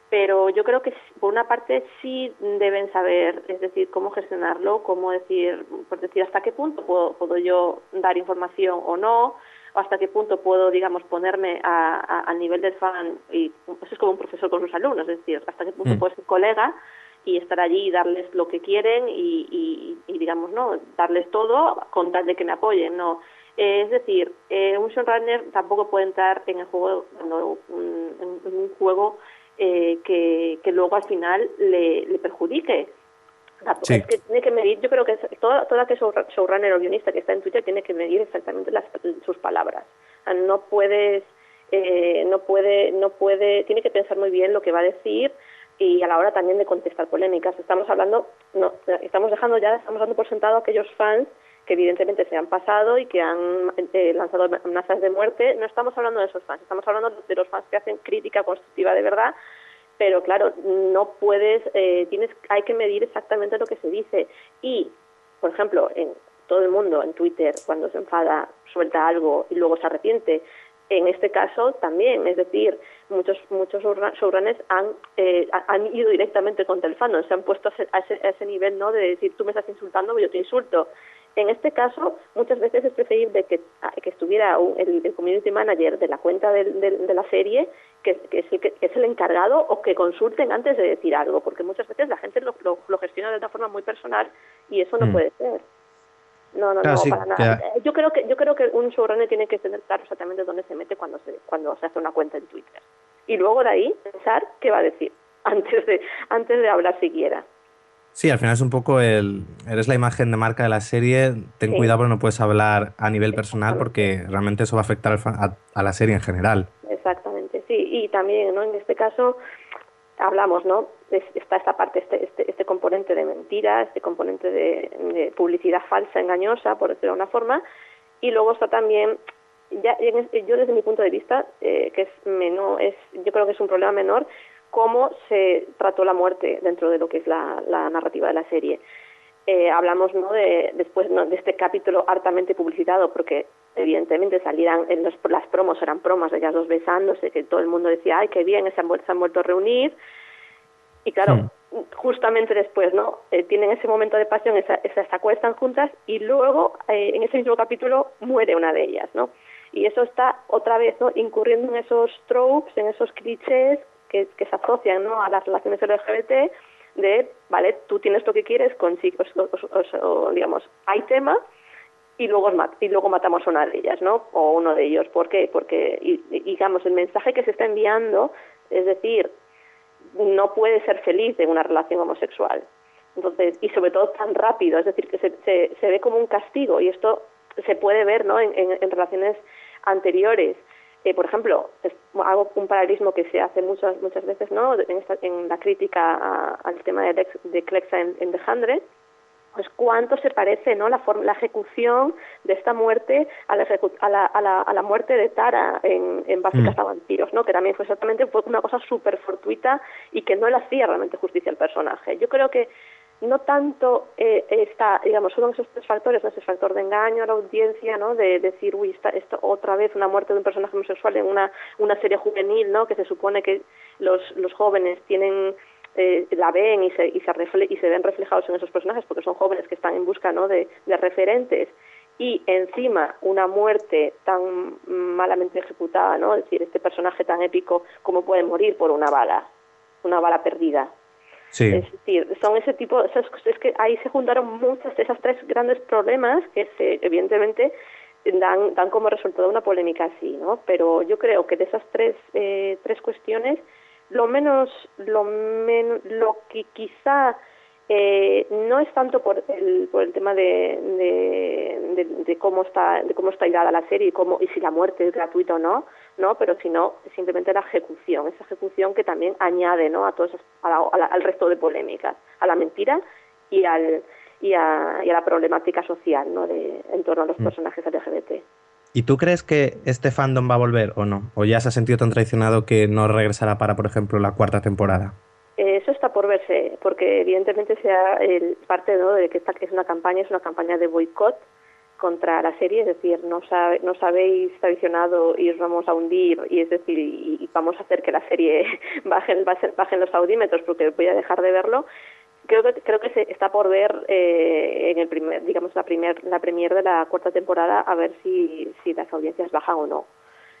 Pero yo creo que por una parte sí deben saber, es decir, cómo gestionarlo, cómo decir, por decir hasta qué punto puedo, puedo yo dar información o no, o hasta qué punto puedo, digamos, ponerme a, a, al nivel del fan, y eso es como un profesor con sus alumnos, es decir, hasta qué punto Mm. puedo ser colega y estar allí y darles lo que quieren y, y, y digamos, ¿no? Darles todo con tal de que me apoyen, ¿no? Eh, es decir, eh, un showrunner tampoco puede entrar en el juego, cuando un, en, en un juego eh, que, que luego al final le, le perjudique. Sí. Es que tiene que medir, yo creo que toda, toda que showrunner o guionista que está en Twitter tiene que medir exactamente las, sus palabras. No puedes, eh, no puede, no puede, tiene que pensar muy bien lo que va a decir y a la hora también de contestar polémicas. Estamos hablando, no, estamos dejando ya, estamos dando por sentado a aquellos fans que evidentemente se han pasado y que han eh, lanzado amenazas de muerte. No estamos hablando de esos fans, estamos hablando de los fans que hacen crítica constructiva de verdad pero claro, no puedes, eh, tienes, hay que medir exactamente lo que se dice. Y, por ejemplo, en todo el mundo, en Twitter, cuando se enfada, suelta algo y luego se arrepiente. En este caso también, es decir, muchos muchos showrunners han, eh, han ido directamente contra el fandom, se han puesto a ese, a ese, nivel no de decir tú me estás insultando, yo te insulto. En este caso, muchas veces es preferible que, que estuviera un, el, el, community manager de la cuenta de, de, de la serie, que, que, es el, que, es el encargado, o que consulten antes de decir algo, porque muchas veces la gente lo, lo, lo gestiona de una forma muy personal y eso no mm. puede ser. No, no, claro, no, sí, para nada. Que... Yo creo que yo creo que un showrunner tiene que tener claro exactamente dónde se mete cuando se cuando se hace una cuenta en Twitter y luego de ahí pensar qué va a decir antes de antes de hablar siquiera. Sí, al final es un poco el. Eres la imagen de marca de la serie. Ten sí. cuidado porque no puedes hablar a nivel personal porque realmente eso va a afectar a, a, la serie en general. Exactamente, sí. Y también, ¿no? En este caso, hablamos, ¿no? Es, está esta parte, este, este, este componente de mentira, este componente de, de, publicidad falsa, engañosa, por decirlo de una forma. Y luego está también. Ya, yo desde mi punto de vista, eh, que es menor, es, yo creo que es un problema menor, cómo se trató la muerte dentro de lo que es la, la narrativa de la serie. eh, hablamos ¿no? de después ¿no? de este capítulo hartamente publicitado porque evidentemente salieran en los, las promos eran promos de ellas dos besándose que todo el mundo decía ay qué bien se han, vuelto, se han vuelto a reunir y claro Hmm. justamente después no Eh, tienen ese momento de pasión esa, esa, se acuestan juntas y luego eh, en ese mismo capítulo muere una de ellas no y eso está otra vez ¿no? incurriendo en esos tropes en esos clichés que, se asocian ¿no? a las relaciones LGBT de, vale, tú tienes lo que quieres, consigues, digamos, hay tema y luego, y luego matamos a una de ellas, ¿no? O uno de ellos. ¿Por qué? Porque, y, digamos, el mensaje que se está enviando, es decir, no puede ser feliz en una relación homosexual. Entonces, y sobre todo tan rápido, es decir, que se, se, se ve como un castigo y esto se puede ver, ¿no? En, en relaciones anteriores. Eh, por ejemplo, es, hago un paralelismo que se hace muchas muchas veces, ¿no? En, esta, en la crítica a, al tema de, de Clexa en, en The Hundred, pues cuánto se parece, ¿no? La, forma, la ejecución de esta muerte a la, a la, a la, a la muerte de Tara en, en Buffy mm. Vampiros, ¿no? Que también fue exactamente fue una cosa súper fortuita y que no le hacía realmente justicia al personaje. Yo creo que no tanto eh, está, digamos, son esos tres factores, ¿no? ese factor de engaño a la audiencia, ¿no? De decir, uy, está esto otra vez una muerte de un personaje homosexual en una, una serie juvenil, ¿no? Que se supone que los, los jóvenes tienen eh, la ven y se, y, se refle y se ven reflejados en esos personajes porque son jóvenes que están en busca ¿no? de, de referentes y encima una muerte tan malamente ejecutada, ¿no? Es decir, este personaje tan épico como puede morir por una bala, una bala perdida. Sí. Es decir, son ese tipo, es, que ahí se juntaron muchas de esas tres grandes problemas que se, evidentemente dan, dan como resultado una polémica así, ¿no? Pero yo creo que de esas tres, eh, tres cuestiones, lo menos, lo, men, lo que quizá eh, no es tanto por el, por el tema de, de, de, de, cómo está de cómo está hilada la serie y cómo y si la muerte es gratuita o no no pero sino simplemente la ejecución esa ejecución que también añade no a todos a la, a la, al resto de polémicas a la mentira y al y a, y a la problemática social no de en torno a los mm. personajes LGBT ¿Y tú crees que este fandom va a volver o no? ¿O ya se ha sentido tan traicionado que no regresará para, por ejemplo, la cuarta temporada? Eso está por verse, porque evidentemente sea el parte ¿no? de que esta que es una campaña, es una campaña de boicot contra la serie, es decir, no sabe, nos habéis traicionado y os vamos a hundir, y es decir, y, y vamos a hacer que la serie bajen, bajen los audímetros porque voy a dejar de verlo. Creo que creo que se está por ver eh, en el primer, digamos la primer la premier de la cuarta temporada a ver si si las audiencias bajan o no.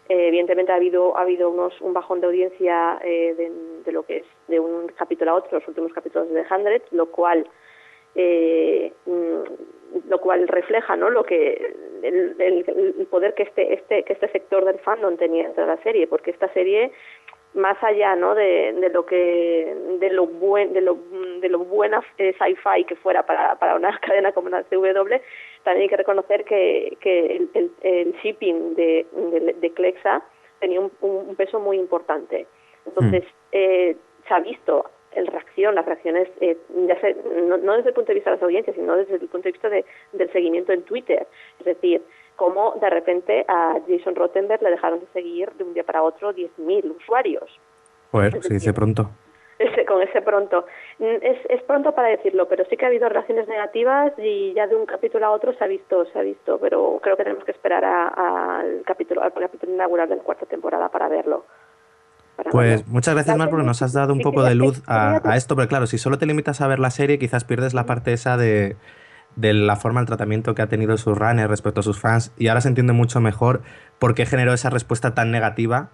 Eh, evidentemente ha habido ha habido unos un bajón de audiencia eh, de, de, lo que es de un capítulo a otro los últimos capítulos de The Hundred lo cual eh, lo cual refleja no lo que el, el, el, poder que este este que este sector del fandom tenía dentro de la serie porque esta serie más allá no de, de lo que de lo buen de lo de lo buena eh, sci-fi que fuera para, para una cadena como la CW también hay que reconocer que, que el, el, el shipping de, de, de Clexa tenía un, un, peso muy importante. Entonces mm. eh, se ha visto el reacción las reacciones eh, ya sé, no, no desde el punto de vista de las audiencias sino desde el punto de vista de, del seguimiento en Twitter es decir cómo de repente a Jason Rottenberg le dejaron de seguir de un día para otro 10.000 usuarios. Bueno, se dice pronto. Ese, con ese pronto. Es, es pronto para decirlo, pero sí que ha habido reacciones negativas y ya de un capítulo a otro se ha visto, se ha visto, pero creo que tenemos que esperar al capítulo, al capítulo inaugural de la cuarta temporada para verlo. Para pues muchas gracias, Mar, porque nos has dado un poco de luz a, a esto, pero claro, si solo te limitas a ver la serie, quizás pierdes la parte esa de de la forma del tratamiento que ha tenido su runner respecto a sus fans y ahora se entiende mucho mejor por qué generó esa respuesta tan negativa.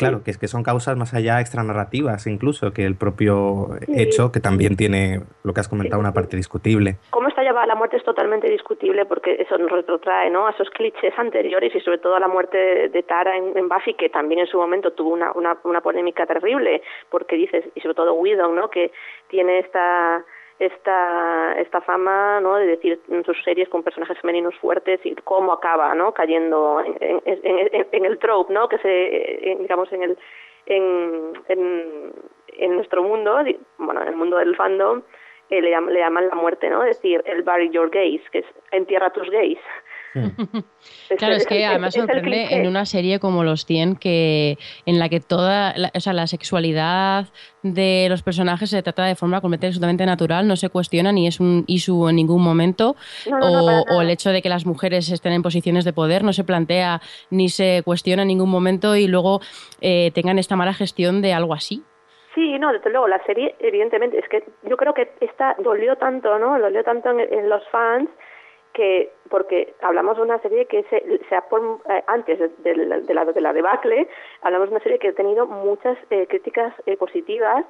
Claro, que es que son causas más allá extranarrativas incluso que el propio sí. hecho, que también tiene, lo que has comentado, una parte discutible. Cómo está llevada la muerte es totalmente discutible porque eso nos retrotrae ¿no? a esos clichés anteriores y sobre todo a la muerte de, de Tara en, en, Buffy, que también en su momento tuvo una, una, una polémica terrible, porque dices, y sobre todo Widow, ¿no? que tiene esta esta esta fama no de decir en sus series con personajes femeninos fuertes y cómo acaba no cayendo en, el trope no que se digamos en el en, en, en nuestro mundo bueno en el mundo del fandom eh, le, llaman, le llaman la muerte no decir el bury your gays que es entierra tus gays Claro, es que además sorprende en una serie como Los 100 que en la que toda, la, o sea, la sexualidad de los personajes se trata de forma completamente absolutamente natural, no se cuestiona ni es un issue en ningún momento, o, el hecho de que las mujeres estén en posiciones de poder no se plantea ni se cuestiona en ningún momento y luego eh, tengan esta mala gestión de algo así. Sí, no, desde luego, la serie, evidentemente, es que yo creo que esta dolió tanto, ¿no? Dolió tanto en los fans que porque hablamos de una serie que se, se ha eh, antes de, la, de la debacle hablamos de una serie que ha tenido muchas eh, críticas eh, positivas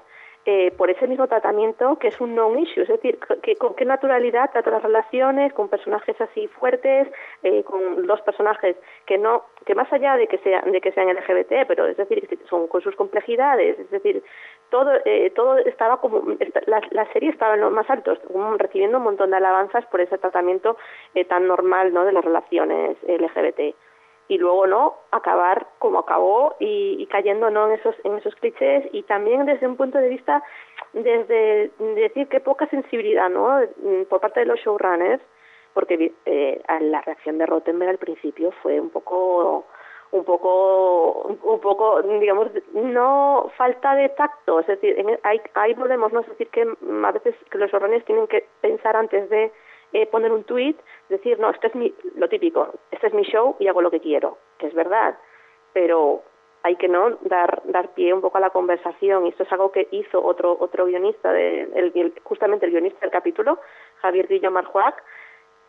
eh, por ese mismo tratamiento que es un non-issue, es decir, que, con qué naturalidad trata las relaciones con personajes así fuertes, eh, con dos personajes que no, que más allá de que sean, de que sean LGBT, pero es decir, son con sus complejidades, es decir, todo, eh, todo estaba como, la, la, serie estaba en los más altos, recibiendo un montón de alabanzas por ese tratamiento eh, tan normal, ¿no? De las relaciones LGBT y luego no acabar como acabó y, cayendo no en esos en esos clichés y también desde un punto de vista desde decir que poca sensibilidad no por parte de los showrunners porque eh, la reacción de Rottenberg al principio fue un poco un poco un poco digamos no falta de tacto. Es decir hay ahí podemos no es decir que a veces que los showrunners tienen que pensar antes de eh, poner un tweet, decir, no, esto es mi, lo típico, este es mi show y hago lo que quiero, que es verdad, pero hay que no dar dar pie un poco a la conversación. Y esto es algo que hizo otro otro guionista de el, justamente el guionista del capítulo Javier Guillo Marjuac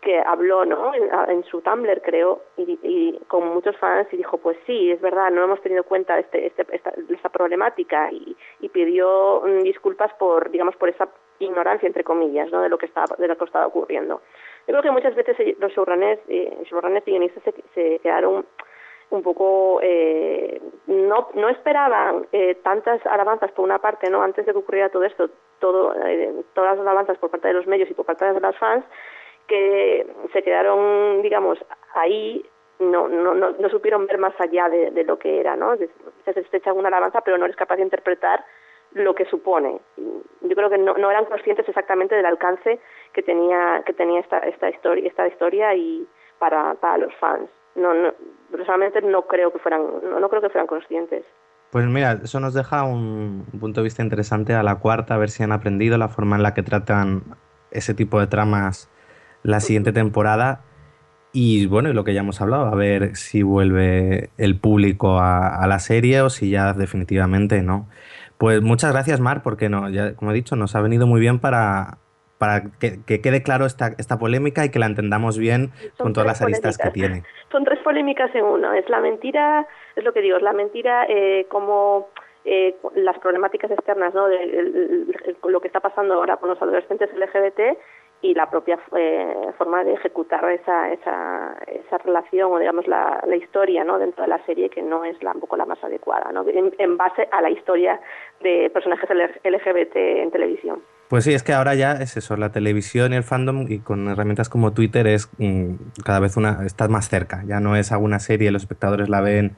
que habló ¿no? En, su Tumblr, creo, y, con muchos fans y dijo, pues sí, es verdad, no hemos tenido cuenta este, este, esta, esta problemática y, y pidió mm, disculpas por, digamos, por esa ignorancia, entre comillas, ¿no? de, lo que estaba, de lo que estaba ocurriendo. Yo creo que muchas veces los showrunners, eh, showrunners y guionistas se, se quedaron un poco eh, no no esperaban eh, tantas alabanzas por una parte no antes de que ocurriera todo esto todo eh, todas las alabanzas por parte de los medios y por parte de los fans que se quedaron, digamos, ahí, no, no, no, supieron ver más allá de, lo que era, ¿no? Se echan una alabanza, pero no eres capaz de interpretar lo que supone. Yo creo que no, eran conscientes exactamente del alcance que tenía, que tenía esta, esta historia, esta historia y para, los fans. No, no, personalmente no creo que fueran, no, no creo que fueran conscientes. Pues mira, eso nos deja un punto de vista interesante a la cuarta, a ver si han aprendido la forma en la que tratan ese tipo de tramas la siguiente temporada. Y bueno, y lo que ya hemos hablado, a ver si vuelve el público a, la serie o si ya definitivamente no. Pues muchas gracias, Mar, porque no, ya, como he dicho, nos ha venido muy bien para, para que, quede claro esta, esta polémica y que la entendamos bien con todas las aristas que tiene. Son tres polémicas en una. Es la mentira, es lo que digo, es la mentira eh, como eh, las problemáticas externas, ¿no? De, lo que está pasando ahora con los adolescentes LGBT y la propia eh, forma de ejecutar esa, esa, esa relación o digamos la, la, historia ¿no? dentro de la serie que no es la, un poco la más adecuada ¿no? en, base a la historia de personajes LGBT en televisión. Pues sí, es que ahora ya es eso, la televisión y el fandom y con herramientas como Twitter es mm, cada vez una, está más cerca, ya no es alguna serie, los espectadores la ven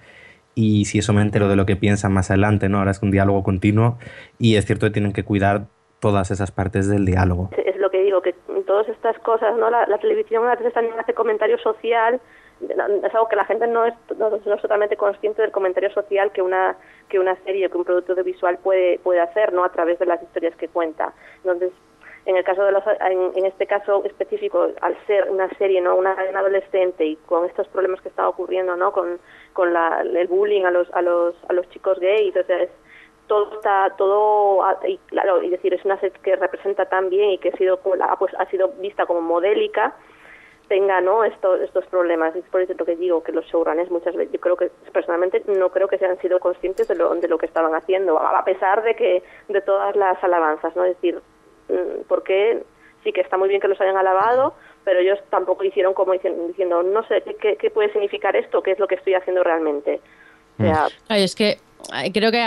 y si eso me entero de lo que piensan más adelante, ¿no? Ahora es un diálogo continuo y es cierto que tienen que cuidar todas esas partes del diálogo. Es lo que digo, que todas estas cosas, ¿no? La, televisión a veces también hace comentario social, es algo que la gente no es, no, es totalmente consciente del comentario social que una que una serie, que un producto audiovisual puede puede hacer, ¿no? A través de las historias que cuenta. Entonces, en el caso de los, en, este caso específico, al ser una serie, ¿no? Una, adolescente y con estos problemas que está ocurriendo, ¿no? Con, con la, el bullying a los a los a los chicos gays, o sea, es, todo está todo y claro y decir es una serie que representa tan bien y que ha sido pues ha sido vista como modélica tenga no estos estos problemas. Es por eso lo que digo que los showrunners muchas veces yo creo que personalmente no creo que se han sido conscientes de lo de lo que estaban haciendo a pesar de que de todas las alabanzas no es decir mm, porque sí que está muy bien que los hayan alabado pero ellos tampoco hicieron como diciendo no sé qué, qué puede significar esto qué es lo que estoy haciendo realmente es que creo que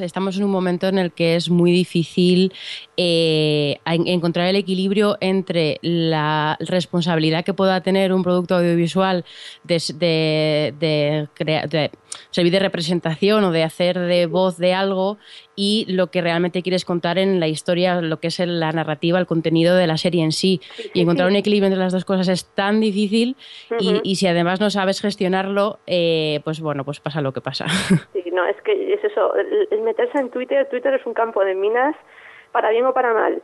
estamos en un momento en el que es muy difícil eh, encontrar el equilibrio entre la responsabilidad que pueda tener un producto audiovisual de, de, servir de representación o de hacer de voz de algo y lo que realmente quieres contar en la historia, lo que es la narrativa, el contenido de la serie en sí. y encontrar un equilibrio entre las dos cosas es tan difícil y, si además no sabes gestionarlo, eh, pues bueno, pues pasa lo que pasa. Sí, no, es que es eso, el meterse en Twitter, Twitter es un campo de minas para bien o para mal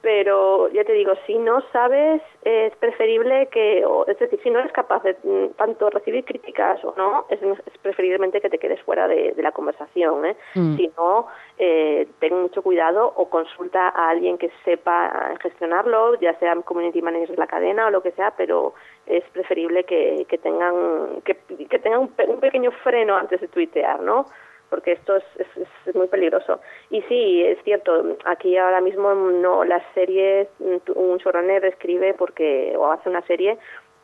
pero ya te digo, si no sabes, es preferible que, es decir, si no eres capaz de mm, tanto recibir críticas o no, es, preferiblemente que te quedes fuera de, la conversación. ¿eh? Mm. Si no, eh, ten mucho cuidado o consulta a alguien que sepa gestionarlo, ya sea community manager de la cadena o lo que sea, pero es preferible que, que tengan, que, que tengan un, un pequeño freno antes de tuitear, ¿no? Porque esto es, es, muy peligroso. Y sí, es cierto, aquí ahora mismo no las series, un showrunner escribe porque, o hace una serie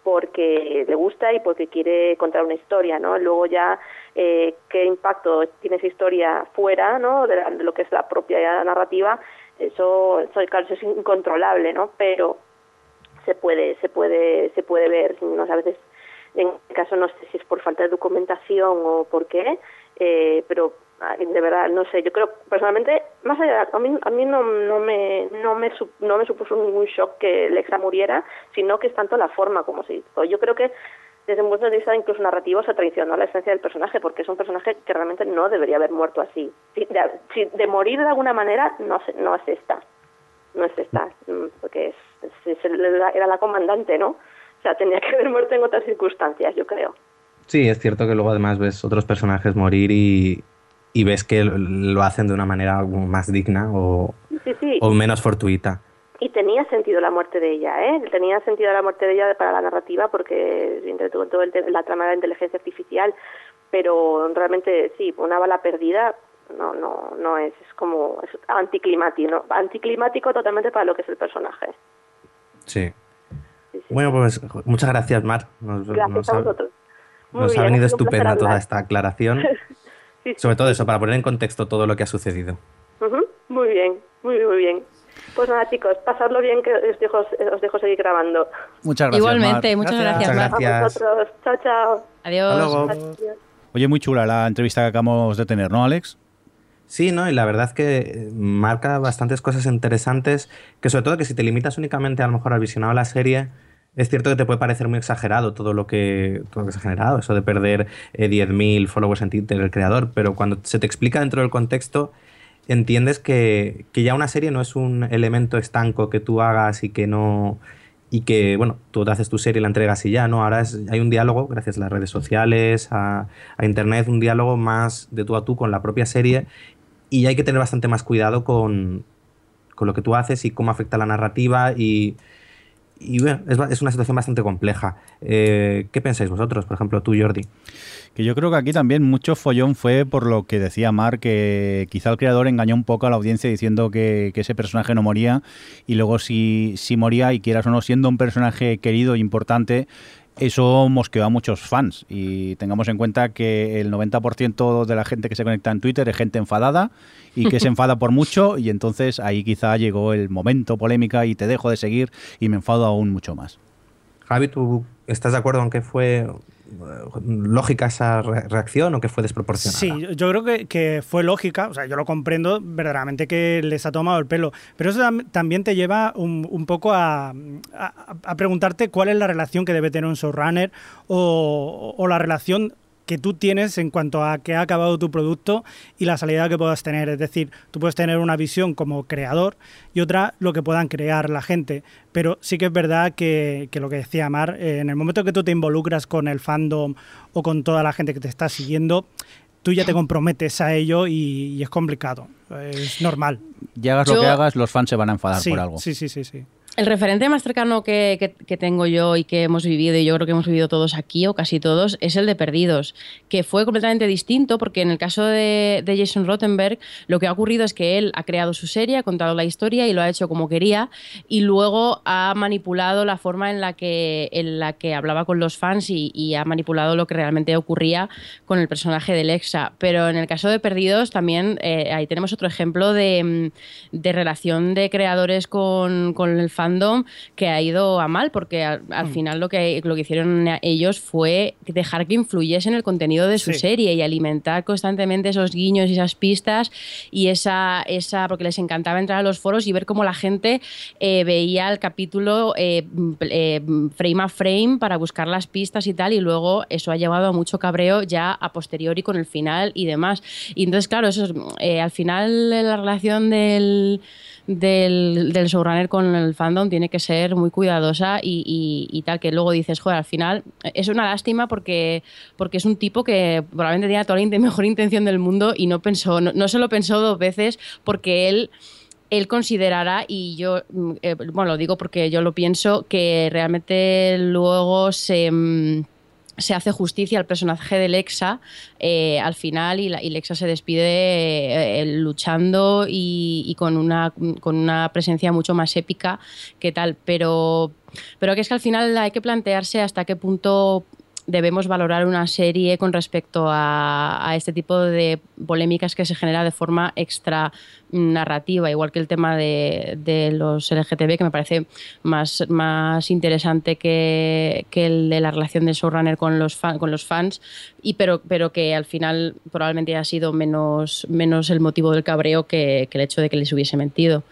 porque le gusta y porque quiere contar una historia, ¿no? Luego ya eh, qué impacto tiene esa historia fuera, ¿no? De, lo que es la propia narrativa, eso, eso, claro, eso es incontrolable, ¿no? Pero se puede, se puede, se puede ver, no a veces en caso no sé si es por falta de documentación o por qué, eh, pero de verdad no sé yo creo personalmente más allá a mí a mí no, no me no me no me supuso ningún shock que Lexa muriera sino que es tanto la forma como se hizo. Yo creo que desde un punto de vista incluso narrativo se traicionó la esencia del personaje porque es un personaje que realmente no debería haber muerto así. De, de morir de alguna manera no no es esta. No es esta mm, porque es, era la comandante no o sea tenía que haber muerto en otras circunstancias yo creo Sí, es cierto que luego además ves otros personajes morir y, ves que lo hacen de una manera más digna o, o menos fortuita. Y tenía sentido la muerte de ella, ¿eh? Tenía sentido la muerte de ella para la narrativa porque entre todo, todo el, la trama de la inteligencia artificial, pero realmente sí, una bala perdida no no no es, es como es anticlimático, ¿no? anticlimático totalmente para lo que es el personaje. Sí. bueno, pues muchas gracias, Mar. gracias a vosotros. Nos ha venido estupenda toda esta aclaración. Sobre todo eso, para poner en contexto todo lo que ha sucedido. Muy bien, muy, muy bien. Pues nada, chicos, pasadlo bien, que os dejo, os dejo seguir grabando. Muchas gracias. Igualmente, muchas gracias, Mar. A vosotros. Chao, chao. Adiós. Oye, muy chula la entrevista que acabamos de tener, ¿no, Alex? Sí, ¿no? Y la verdad es que marca bastantes cosas interesantes, que sobre todo que si te limitas únicamente a lo mejor al visionado de la serie, es cierto que te puede parecer muy exagerado todo lo que, todo lo que se ha generado, eso de perder 10.000 eh, followers en Twitter el creador, pero cuando se te explica dentro del contexto, entiendes que, ya una serie no es un elemento estanco que tú hagas y que no y que, bueno, tú te haces tu serie la entregas y ya, ¿no? Ahora hay un diálogo, gracias a las redes sociales, a, a, Internet, un diálogo más de tú a tú con la propia serie y hay que tener bastante más cuidado con, con lo que tú haces y cómo afecta la narrativa y y bueno, es, una situación bastante compleja. Eh, ¿Qué pensáis vosotros, por ejemplo, tú, Jordi? Que yo creo que aquí también mucho follón fue por lo que decía Mar, que quizá el creador engañó un poco a la audiencia diciendo que, ese personaje no moría y luego si, si moría y quieras o no, siendo un personaje querido e importante, eso mosqueó a muchos fans y tengamos en cuenta que el 90% de la gente que se conecta en Twitter es gente enfadada y que se enfada por mucho y entonces ahí quizá llegó el momento polémica y te dejo de seguir y me enfado aún mucho más. Javi, ¿tú estás de acuerdo en que fue lógica esa reacción o que fue desproporcionada? Sí, yo creo que, fue lógica, o sea, yo lo comprendo verdaderamente que les ha tomado el pelo, pero eso también te lleva un, poco a, preguntarte cuál es la relación que debe tener un showrunner o, o la relación que tú tienes en cuanto a que ha acabado tu producto y la salida que puedas tener. Es decir, tú puedes tener una visión como creador y otra lo que puedan crear la gente. Pero sí que es verdad que, lo que decía Mar, eh, en el momento que tú te involucras con el fandom o con toda la gente que te está siguiendo, tú ya te comprometes a ello y, es complicado. Es normal. Y hagas lo que hagas, los fans se van a enfadar por algo. Sí, sí, sí, sí. El referente más cercano que, tengo yo y que hemos vivido, y yo creo que hemos vivido todos aquí, o casi todos, es el de Perdidos, que fue completamente distinto porque en el caso de, Jason Rottenberg lo que ha ocurrido es que él ha creado su serie, ha contado la historia y lo ha hecho como quería, y luego ha manipulado la forma en la que, en la que hablaba con los fans y, ha manipulado lo que realmente ocurría con el personaje de Lexa. Pero en el caso de Perdidos también eh, ahí tenemos otro ejemplo de, relación de creadores con, con el fan fandom que ha ido a mal, porque al, Mm. final lo que, lo que hicieron ellos fue dejar que influyese en el contenido de su Sí. serie y alimentar constantemente esos guiños y esas pistas y esa, esa porque les encantaba entrar a los foros y ver cómo la gente eh, veía el capítulo eh, eh, frame a frame para buscar las pistas y tal, y luego eso ha llevado a mucho cabreo ya a posteriori con el final y demás. Y entonces, claro, eso es, eh, al final la relación del, del, del showrunner con el tiene que ser muy cuidadosa y, tal, que luego dices, joder, al final es una lástima porque, porque es un tipo que probablemente tenía toda la mejor intención del mundo y no pensó, no, no se lo pensó dos veces porque él él considerará, y yo, mm, eh, bueno, lo digo porque yo lo pienso, que realmente luego se, mm, se hace justicia al personaje de Lexa eh, al final y, Lexa se despide eh, eh, luchando y, y con, una, con una presencia mucho más épica que tal, pero, pero que es que al final hay que plantearse hasta qué punto debemos valorar una serie con respecto a, a este tipo de polémicas que se genera de forma extra narrativa, igual que el tema de, de los LGTB, que me parece más, más interesante que, que el de la relación del showrunner con los, fan- con los fans, y pero, pero que al final probablemente ha sido menos, menos el motivo del cabreo que, que el hecho de que les hubiese mentido.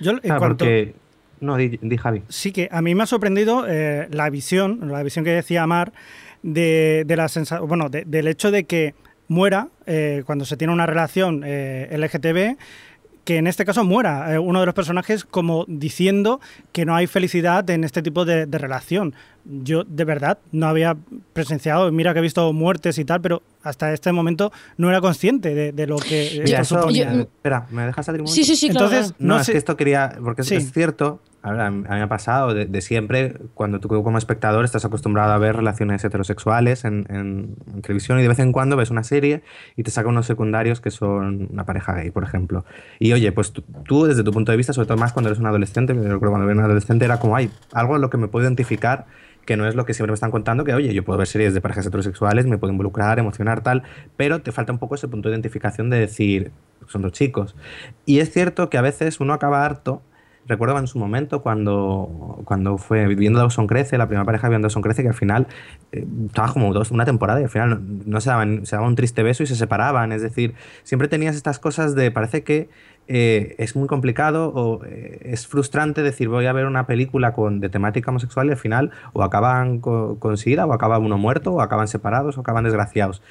Yo, en Claro, cuanto, porque... No, di, di, Javi. Sí, que a mí me ha sorprendido eh, la visión, la visión que decía Mar, de, la sensa- bueno, de- del hecho de que muera eh, cuando se tiene una relación eh, LGTB, que en este caso muera eh, uno de los personajes como diciendo que no hay felicidad en este tipo de relación. Yo de verdad no había presenciado, mira que he visto muertes y tal, pero hasta este momento no era consciente de, de lo que Mira, esto eso, suponía. Yo- espera, ¿me dejas salir un momento? Sí, sí, sí, claro. Entonces, No, no es que esto quería, porque es, Sí. es cierto, a, ver, a mí me ha pasado de, de siempre, cuando tú como espectador estás acostumbrado a ver relaciones heterosexuales en, en- en televisión y de vez en cuando ves una serie y te saca unos secundarios que son una pareja gay, por ejemplo. Y oye, pues tú, tú, desde tu punto de vista, sobre todo más cuando eres un adolescente, yo creo que cuando era un adolescente era como, hay algo en lo que me puedo identificar que no es lo que siempre me están contando, que oye, yo puedo ver series de parejas heterosexuales, me puedo involucrar, emocionar, tal, pero te falta un poco ese punto de identificación de decir, son dos chicos. Y es cierto que a veces uno acaba harto. Recuerdo en su momento cuando, cuando fue viviendo Dawson Crece, la primera pareja viviendo Dawson Crece, que al final eh, estaba como dos, una temporada y al final no, no se, daban, se daban un triste beso y se separaban. Es decir, siempre tenías estas cosas de parece que eh, es muy complicado o eh, es frustrante decir voy a ver una película con, de temática homosexual y al final o acaban co- con, SIDA o acaba uno muerto o acaban separados o acaban desgraciados.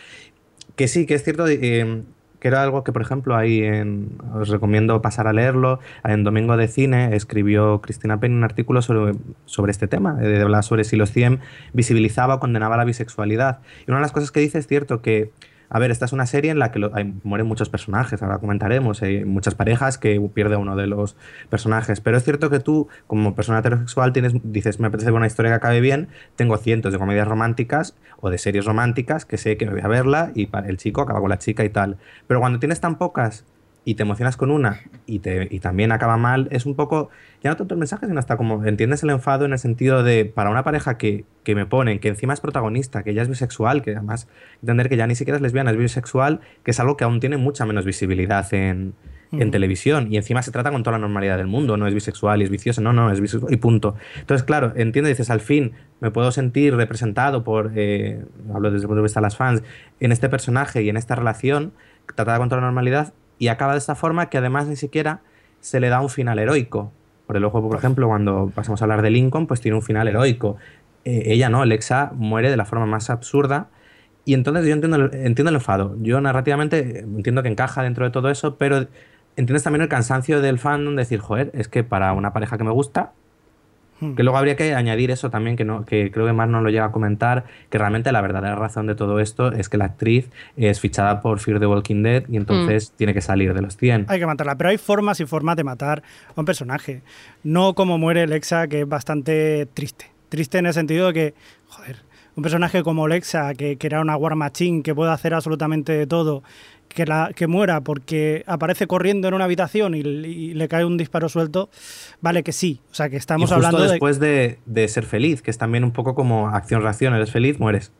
Que sí, que es cierto eh, que era algo que, por ejemplo, ahí en, os recomiendo pasar a leerlo. En Domingo de Cine escribió Cristina Penn un artículo sobre, sobre este tema, eh, de hablar sobre si los 100 visibilizaba o condenaba la bisexualidad. Y una de las cosas que dice es cierto que a ver, esta es una serie en la que hay- mueren muchos personajes, ahora comentaremos, hay muchas parejas que pierde uno de los personajes, pero es cierto que tú, como persona heterosexual, tienes, dices, me apetece ver una historia que acabe bien, tengo cientos de comedias románticas o de series románticas que sé que me voy a verla y el chico acaba con la chica y tal. Pero cuando tienes tan pocas y te emocionas con una y, te, y también acaba mal, es un poco, ya no tanto el mensaje, sino hasta como entiendes el enfado en el sentido de, para una pareja que, que me ponen, que encima es protagonista, que ella es bisexual, que además entender que ya ni siquiera es lesbiana, es bisexual, que es algo que aún tiene mucha menos visibilidad en, en televisión y encima se trata con toda la normalidad del mundo, no es bisexual y es viciosa, no, no, es bisexual y punto. Entonces, claro, entiendo, dices, al fin me puedo sentir representado por, eh, hablo desde el punto de vista de las fans, en este personaje y en esta relación tratada con toda la normalidad y acaba de esta forma que además ni siquiera se le da un final heroico. Por el ojo, por ejemplo, cuando pasamos a hablar de Lincoln, pues tiene un final heroico. Eh, ella no, Alexa muere de la forma más absurda y entonces yo entiendo el, entiendo el enfado. Yo narrativamente eh, entiendo que encaja dentro de todo eso, pero entiendes también el cansancio del fandom de decir, joder, es que para una pareja que me gusta. Que luego habría que añadir eso también, que, no, que creo que Mar no lo llega a comentar, que realmente la verdadera razón de todo esto es que la actriz es fichada por Fear the Walking Dead y entonces tiene que salir de los 100. Hay que matarla, pero hay formas y formas de matar a un personaje. No como muere Lexa, que es bastante triste. Triste en el sentido de que, joder, un personaje como Lexa, que, que era una War Machine, que puede hacer absolutamente de todo, que, la, que muera porque aparece corriendo en una habitación y, y le cae un disparo suelto, vale que sí. O sea, que Y estamos justo hablando de... después de, de ser feliz, que es también un poco como acción-reacción, eres feliz, mueres.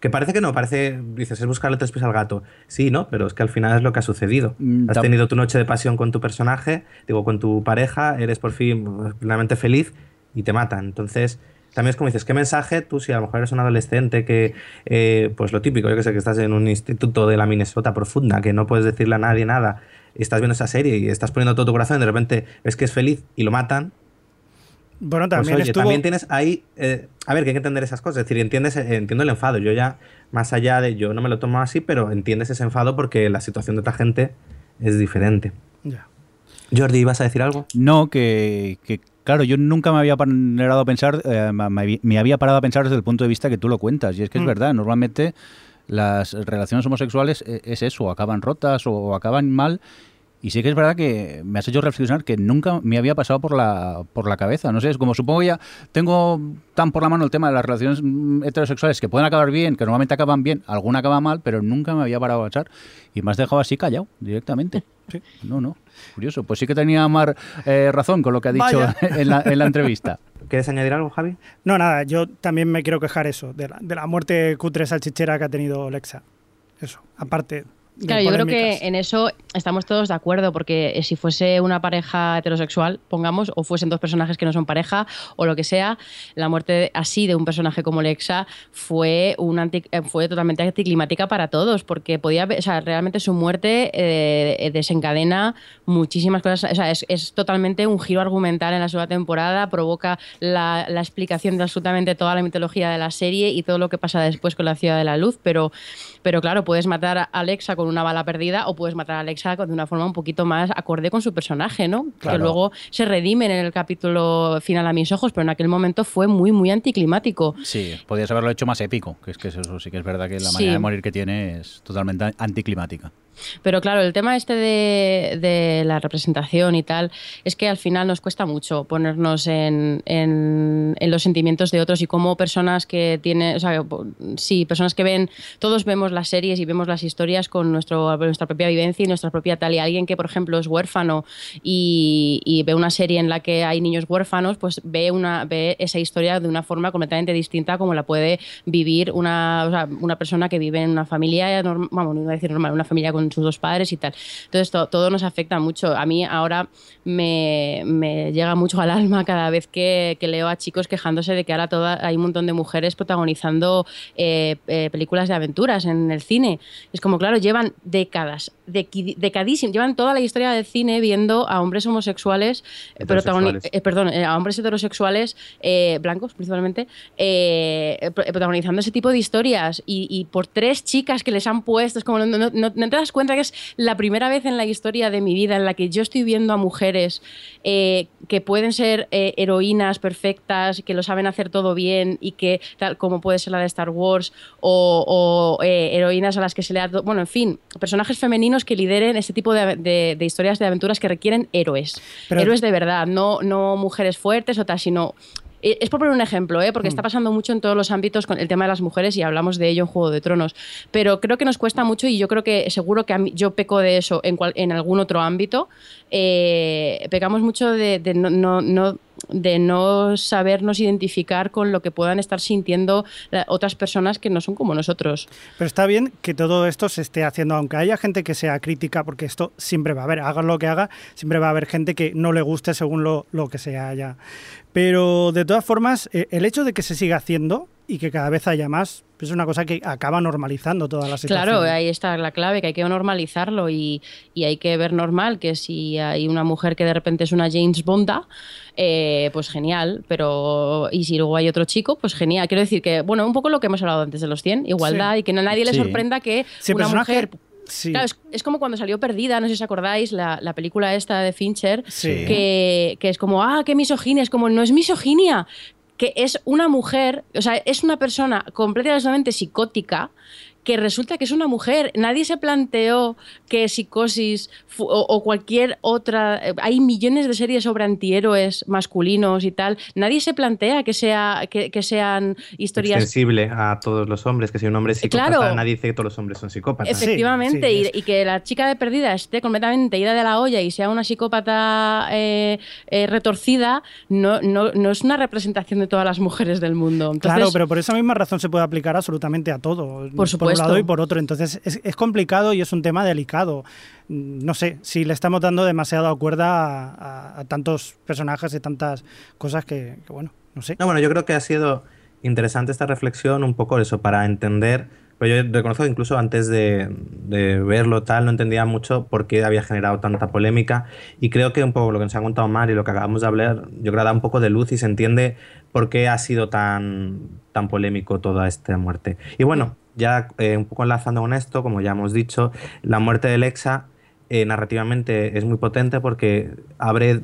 Que parece que no, parece, dices, es buscarle tres pies al gato. Sí, ¿no? Pero es que al final es lo que ha sucedido. Mm, Has tenido tu noche de pasión con tu personaje, digo, con tu pareja, eres por fin pues, plenamente feliz y te matan. Entonces, también es como dices, ¿qué mensaje tú, si a lo mejor eres un adolescente que, eh, pues lo típico, yo que sé, que estás en un instituto de la Minnesota profunda, que no puedes decirle a nadie nada, y estás viendo esa serie y estás poniendo todo tu corazón y de repente ves que es feliz y lo matan, Bueno, pues también oye, estuvo... también tienes ahí. eh, a ver, que hay que entender esas cosas. Es decir, entiendes, eh, entiendo el enfado. Yo ya, más allá de. Yo no me lo tomo así, pero entiendes ese enfado porque la situación de otra gente es diferente. Ya. Jordi, ¿ibas a decir algo? No, que, que, claro, yo nunca me había parado a pensar, eh, me, me había parado a pensar desde el punto de vista que tú lo cuentas. Y es que es Mm. verdad, normalmente las relaciones homosexuales eh, es eso, acaban rotas o acaban mal. Y sí que es verdad que me has hecho reflexionar que nunca me había pasado por la, por la cabeza. No sé, es como supongo ya tengo tan por la mano el tema de las relaciones mm, heterosexuales que pueden acabar bien, que normalmente acaban bien, alguna acaba mal, pero nunca me había parado a echar. Y me has dejado así callado directamente. Sí. No, no. Curioso. Pues sí que tenía Mar eh, razón con lo que ha dicho Vaya. en la, en la entrevista. ¿Quieres añadir algo, Javi? No, nada, yo también me quiero quejar eso, de la, de la muerte cutre salchichera que ha tenido Lexa. Eso, aparte. Claro, yo creo que en eso estamos todos de acuerdo, porque eh, si fuese una pareja heterosexual, pongamos, o fuesen dos personajes que no son pareja, o lo que sea, la muerte así de un personaje como Lexa fue, un anti- eh, fue totalmente anticlimática para todos, porque podía o sea, realmente su muerte eh, eh, desencadena muchísimas cosas, o sea, es, es totalmente un giro argumental en la segunda temporada, provoca la, la explicación de absolutamente toda la mitología de la serie y todo lo que pasa después con la Ciudad de la Luz, pero, pero claro, puedes matar a Alexa con una bala perdida o puedes matar a Alexa de una forma un poquito más acorde con su personaje, ¿no? Claro. Que luego se redimen en el capítulo final a mis ojos, pero en aquel momento fue muy, muy anticlimático. Sí, podías haberlo hecho más épico, que es que eso sí que es verdad que la Sí. manera de morir que tiene es totalmente anticlimática. Pero claro, el tema este de, de la representación y tal, es que al final nos cuesta mucho ponernos en, en- los sentimientos de otros y cómo personas que tienen, o sea, sí, personas que ven, todos vemos las series y vemos las historias con nuestro, nuestra propia vivencia y nuestra propia tal. Y alguien que, por ejemplo, es huérfano y, y ve una serie en la que hay niños huérfanos, pues ve, una, ve esa historia de una forma completamente distinta como la puede vivir una, una persona que vive en una familia, norm- vamos, no iba a decir normal, una familia con sus dos padres y tal. Entonces, to- todo nos afecta mucho. A mí ahora me, llega mucho al alma cada vez que, que leo a chicos quejándose de que ahora toda, hay un montón de mujeres protagonizando eh, eh, películas de aventuras en el cine. Es como, claro, llevan décadas, dequi- decadísim- llevan toda la historia del cine viendo a hombres homosexuales, eh, Heterosexuales. eh, perdón, eh, a hombres heterosexuales, eh, blancos principalmente, eh, pro- protagonizando ese tipo de historias y, y por tres chicas que les han puesto, es como, no, no- no- no te das cuenta que es la primera vez en la historia de mi vida en la que yo estoy viendo a mujeres que pueden ser heroínas perfectas, que lo saben hacer todo bien y que tal como puede ser la de Star Wars o, o, heroínas a las que se le ha... Bueno, en fin, personajes femeninos que lideren este tipo de, de- de historias de aventuras que requieren héroes. Pero- héroes de verdad, no, no mujeres fuertes o tal, sino... eh, Es por poner un ejemplo, ¿eh? porque está pasando mucho en todos los ámbitos con el tema de las mujeres y hablamos de ello en Juego de Tronos. Pero creo que nos cuesta mucho y yo creo que seguro que a mí- yo peco de eso en, cual- en algún otro ámbito. Eh, pecamos mucho de, no, de no sabernos identificar con lo que puedan estar sintiendo otras personas que no son como nosotros. Pero está bien que todo esto se esté haciendo, aunque haya gente que sea crítica, porque esto siempre va a haber, haga lo que haga, siempre va a haber gente que no le guste según lo, lo que se haya. Pero de todas formas, eh, el hecho de que se siga haciendo y que cada vez haya más, es una cosa que acaba normalizando toda la situación. Claro, ahí está la clave, que hay que normalizarlo y, y hay que ver normal que si hay una mujer que de repente es una James Bonda, eh, pues genial, pero y si luego hay otro chico, pues genial. Quiero decir que, bueno, un poco lo que hemos hablado antes de los 100, igualdad Sí. y que a nadie le Sí. sorprenda que el una personaje- mujer... Sí. Claro, es, es como cuando salió Perdida, no sé si os acordáis, la, la película esta de Fincher, Sí. que, que es como, ah, qué misoginia, es como, no es misoginia, que es una mujer, o sea, es una persona completamente psicótica que resulta que es una mujer. Nadie se planteó que Psicosis o, o cualquier otra. eh, Hay millones de series sobre antihéroes masculinos y tal. Nadie se plantea que, sea, que, que sean historias Extensible a todos los hombres, que si un hombre es psicópata, Claro. nadie dice que todos los hombres son psicópatas. Efectivamente, sí, y- es- y, que la chica de perdida esté completamente ida de la olla y sea una psicópata eh, eh, retorcida, no, no, no es una representación de todas las mujeres del mundo. Entonces, claro, pero por esa misma razón se puede aplicar absolutamente a todo. Por supuesto. Un lado y por otro. Entonces es, es complicado y es un tema delicado. Mm, No sé, si le estamos dando demasiada cuerda a, a- a tantos personajes y tantas cosas que, que, bueno, no sé. No, bueno, yo creo que ha sido interesante esta reflexión, un poco eso, para entender. Pero yo reconozco que incluso antes de, de verlo tal, no entendía mucho por qué había generado tanta polémica. Y creo que un poco lo que nos ha contado Mar y lo que acabamos de hablar, yo creo que da un poco de luz y se entiende por qué ha sido tan, tan polémico toda esta muerte. Y bueno, ya eh, un poco enlazando con esto, como ya hemos dicho, la muerte de Lexa eh, narrativamente es muy potente porque abre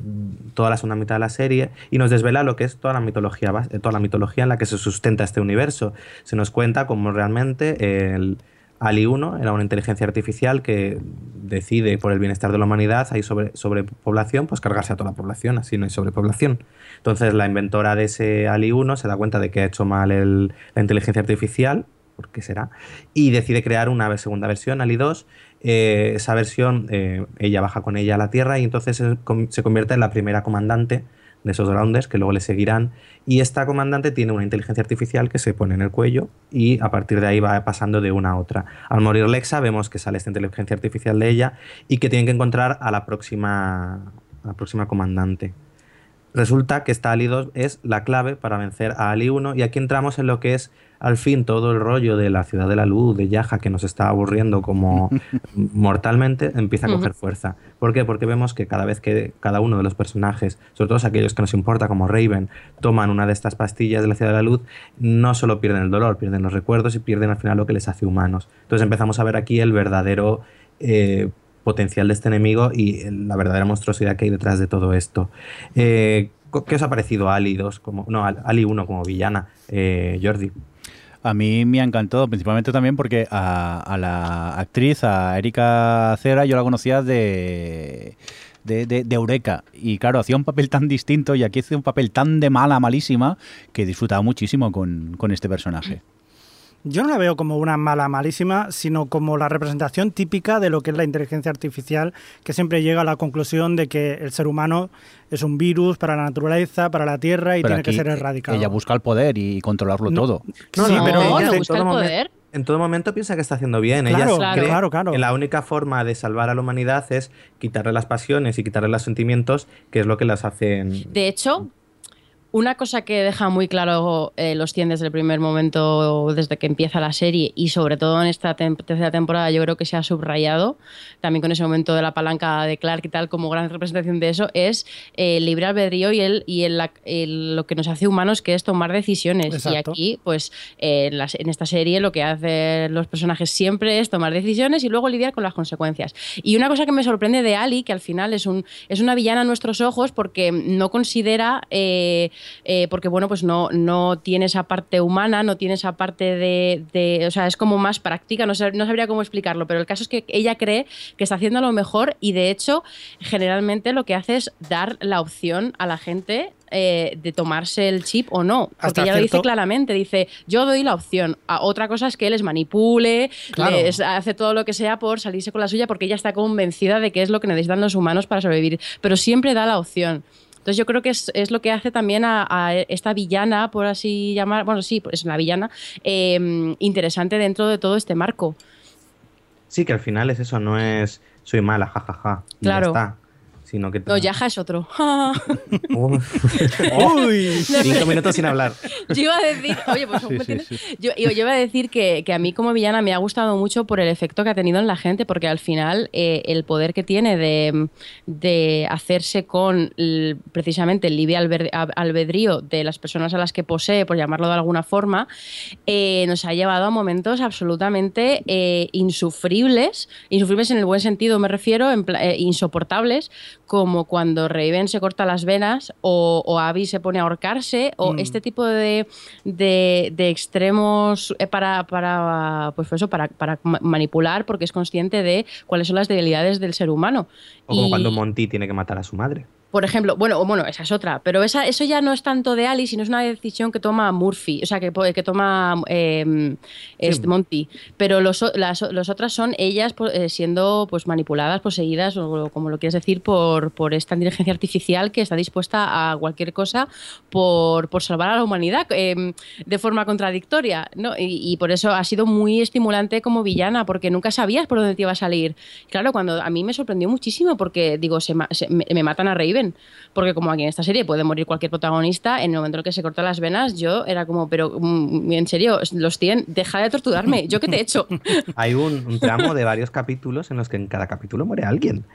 toda la segunda mitad de la serie y nos desvela lo que es toda la mitología, eh, toda la mitología en la que se sustenta este universo. Se nos cuenta cómo realmente el Ali 1 era una inteligencia artificial que decide por el bienestar de la humanidad, hay sobre, sobrepoblación, pues cargarse a toda la población, así no hay sobrepoblación. Entonces la inventora de ese Ali 1 se da cuenta de que ha hecho mal el- la inteligencia artificial, ¿por qué será? Y decide crear una segunda versión, Ali 2. Eh, esa versión, eh, ella baja con ella a la Tierra y entonces se convierte en la primera comandante de esos grounders que luego le seguirán. Y esta comandante tiene una inteligencia artificial que se pone en el cuello y a partir de ahí va pasando de una a otra. Al morir Lexa vemos que sale esta inteligencia artificial de ella y que tienen que encontrar a la próxima, a la próxima comandante. Resulta que esta Ali 2 es la clave para vencer a Ali 1 y aquí entramos en lo que es al fin todo el rollo de la ciudad de la luz, de Yaja, que nos está aburriendo como mortalmente, empieza a coger fuerza. ¿Por qué? Porque vemos que cada vez que cada uno de los personajes, sobre todo aquellos que nos importa como Raven, toman una de estas pastillas de la ciudad de la luz, no solo pierden el dolor, pierden los recuerdos y pierden al final lo que les hace humanos. Entonces empezamos a ver aquí el verdadero... eh, potencial de este enemigo y la verdadera monstruosidad que hay detrás de todo esto. Eh, ¿Qué os ha parecido Ali 2 como no Al- Ali 1 como villana, eh, Jordi? A mí me ha encantado, principalmente también porque a, a la actriz, a Erika Cera, yo la conocía de, de, de- de Eureka. Y claro, hacía un papel tan distinto y aquí hace un papel tan de mala, malísima, que disfrutaba muchísimo con, con este personaje. Yo no la veo como una mala malísima, sino como la representación típica de lo que es la inteligencia artificial, que siempre llega a la conclusión de que el ser humano es un virus para la naturaleza, para la tierra y Pero tiene que ser erradicado. Ella busca el poder y controlarlo No. todo. No, Sí, no, pero no, ella- no busca todo el poder. En todo momento piensa que está haciendo bien. Ella Claro, cree claro, claro. que la única forma de salvar a la humanidad es quitarle las pasiones y quitarle los sentimientos, que es lo que las hacen. De hecho, una cosa que deja muy claro eh, los 100 desde el primer momento, desde que empieza la serie, y sobre todo en esta tem- tercera temporada, yo creo que se ha subrayado, también con ese momento de la palanca de Clark y tal, como gran representación de eso, es eh, el libre albedrío y, el, y el- el- lo que nos hace humanos, que es tomar decisiones. Exacto. Y aquí, pues, eh, en, las- en esta serie lo que hacen los personajes siempre es tomar decisiones y luego lidiar con las consecuencias. Y una cosa que me sorprende de Ali, que al final es, un, es una villana a nuestros ojos porque no considera, eh, eh, porque bueno, pues no, no tiene esa parte humana, no tiene esa parte de, de- o sea, es como más práctica, no, sab- no sabría cómo explicarlo, pero el caso es que ella cree que está haciendo lo mejor y de hecho, generalmente lo que hace es dar la opción a la gente. eh, de tomarse el chip o no, porque Hasta ella lo dice claramente, dice, yo doy la opción, a otra cosa es que les manipule, Claro. les hace todo lo que sea por salirse con la suya porque ella está convencida de que es lo que necesitan los humanos para sobrevivir, pero siempre da la opción. Entonces yo creo que es, es lo que hace también a, a esta villana, por así llamar, bueno, sí, es una villana, eh, interesante dentro de todo este marco. Sí, que al final es eso, no es soy mala, jajaja. y ya Claro. está. Sino que. No, Yaja es otro. Cinco minutos sin hablar. Yo iba a decir, oye, pues Sí, ¿me sí, sí. Yo, iba a decir que, que a mí como villana me ha gustado mucho por el efecto que ha tenido en la gente, porque al final eh, el poder que tiene de, de hacerse con el- precisamente el libre albedrío de las personas a las que posee, por llamarlo de alguna forma, eh, nos ha llevado a momentos absolutamente eh, insufribles, insufribles en el buen sentido me refiero, en eh, insoportables, como cuando Raven se corta las venas o, o Abby se pone a ahorcarse o Mm. este tipo de, de- de extremos eh, para, para, pues eso, para, para ma- manipular porque es consciente de cuáles son las debilidades del ser humano. O como Y- cuando Monty tiene que matar a su madre. Por ejemplo, bueno, bueno, esa es otra, pero esa, eso ya no es tanto de Ali, sino es una decisión que toma Murphy, o sea, que, que toma eh, este Monty. Pero los, las, los otras son ellas po- eh, siendo pues manipuladas, poseídas, o como lo quieres decir, por, por esta inteligencia artificial que está dispuesta a cualquier cosa por, por salvar a la humanidad eh, de forma contradictoria. ¿no? Y, y por eso ha sido muy estimulante como villana, porque nunca sabías por dónde te iba a salir. Claro, cuando a mí me sorprendió muchísimo, porque digo, se me, me matan a Porque como aquí en esta serie puede morir cualquier protagonista, en el momento en el que se corta las venas, yo era como, pero mm, en serio, los tienen, deja de torturarme, ¿yo qué te he hecho? Hay un, un tramo de varios capítulos en los que en cada capítulo muere alguien.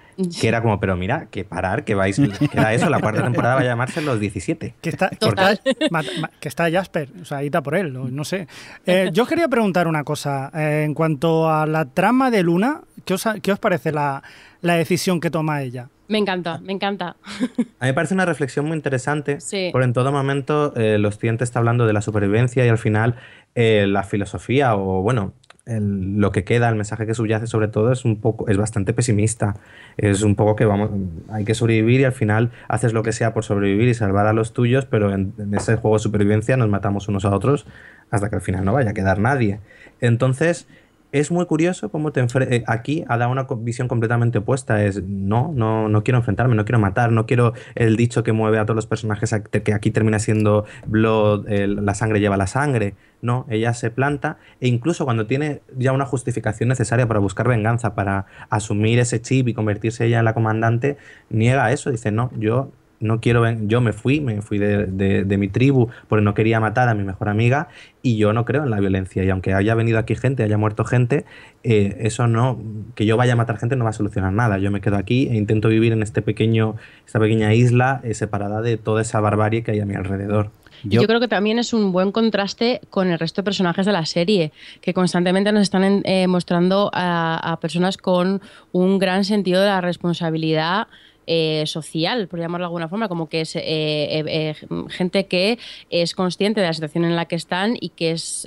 Que era como, pero mira, que parar, que vais, que era eso, la cuarta temporada va a llamarse Los 17. Que está, que, Total. está, ma- ma- que está Jasper, o sea, ahí está por él, no, sé. Eh, yo quería preguntar una cosa. eh, en cuanto a la trama de Luna, ¿qué os, qué os parece la, la decisión que toma ella? Me encanta, me encanta. A mí me parece una reflexión muy interesante, Sí. porque en todo momento eh, los clientes está hablando de la supervivencia y al final eh, la filosofía o bueno, el- lo que queda, el mensaje que subyace sobre todo es un poco, es bastante pesimista. Es un poco que vamos, hay que sobrevivir y al final haces lo que sea por sobrevivir y salvar a los tuyos, pero en, en ese juego de supervivencia nos matamos unos a otros hasta que al final no vaya a quedar nadie. Entonces, es muy curioso cómo te eh, aquí ha dado una visión completamente opuesta. Es no, no, no quiero enfrentarme, no quiero matar, no quiero el dicho que mueve a todos los personajes que aquí termina siendo Blood, la sangre lleva la sangre. No, ella se planta e incluso cuando tiene ya una justificación necesaria para buscar venganza, para asumir ese chip y convertirse ella en la comandante, niega eso. Dice, no, yo no quiero, ven- yo me fui, me fui de, de- de mi tribu porque no quería matar a mi mejor amiga y yo no creo en la violencia. Y aunque haya venido aquí gente, haya muerto gente, eh, eso no, que yo vaya a matar gente no va a solucionar nada. Yo me quedo aquí e intento vivir en este pequeño, esta pequeña isla eh, separada de toda esa barbarie que hay a mi alrededor. Yo, creo que también es un buen contraste con el resto de personajes de la serie, que constantemente nos están eh, mostrando a, a personas con un gran sentido de la responsabilidad eh, social, por llamarlo de alguna forma, como que es eh, eh, eh, gente que es consciente de la situación en la que están y que es,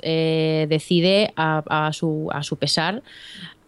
decide a, a su, a su pesar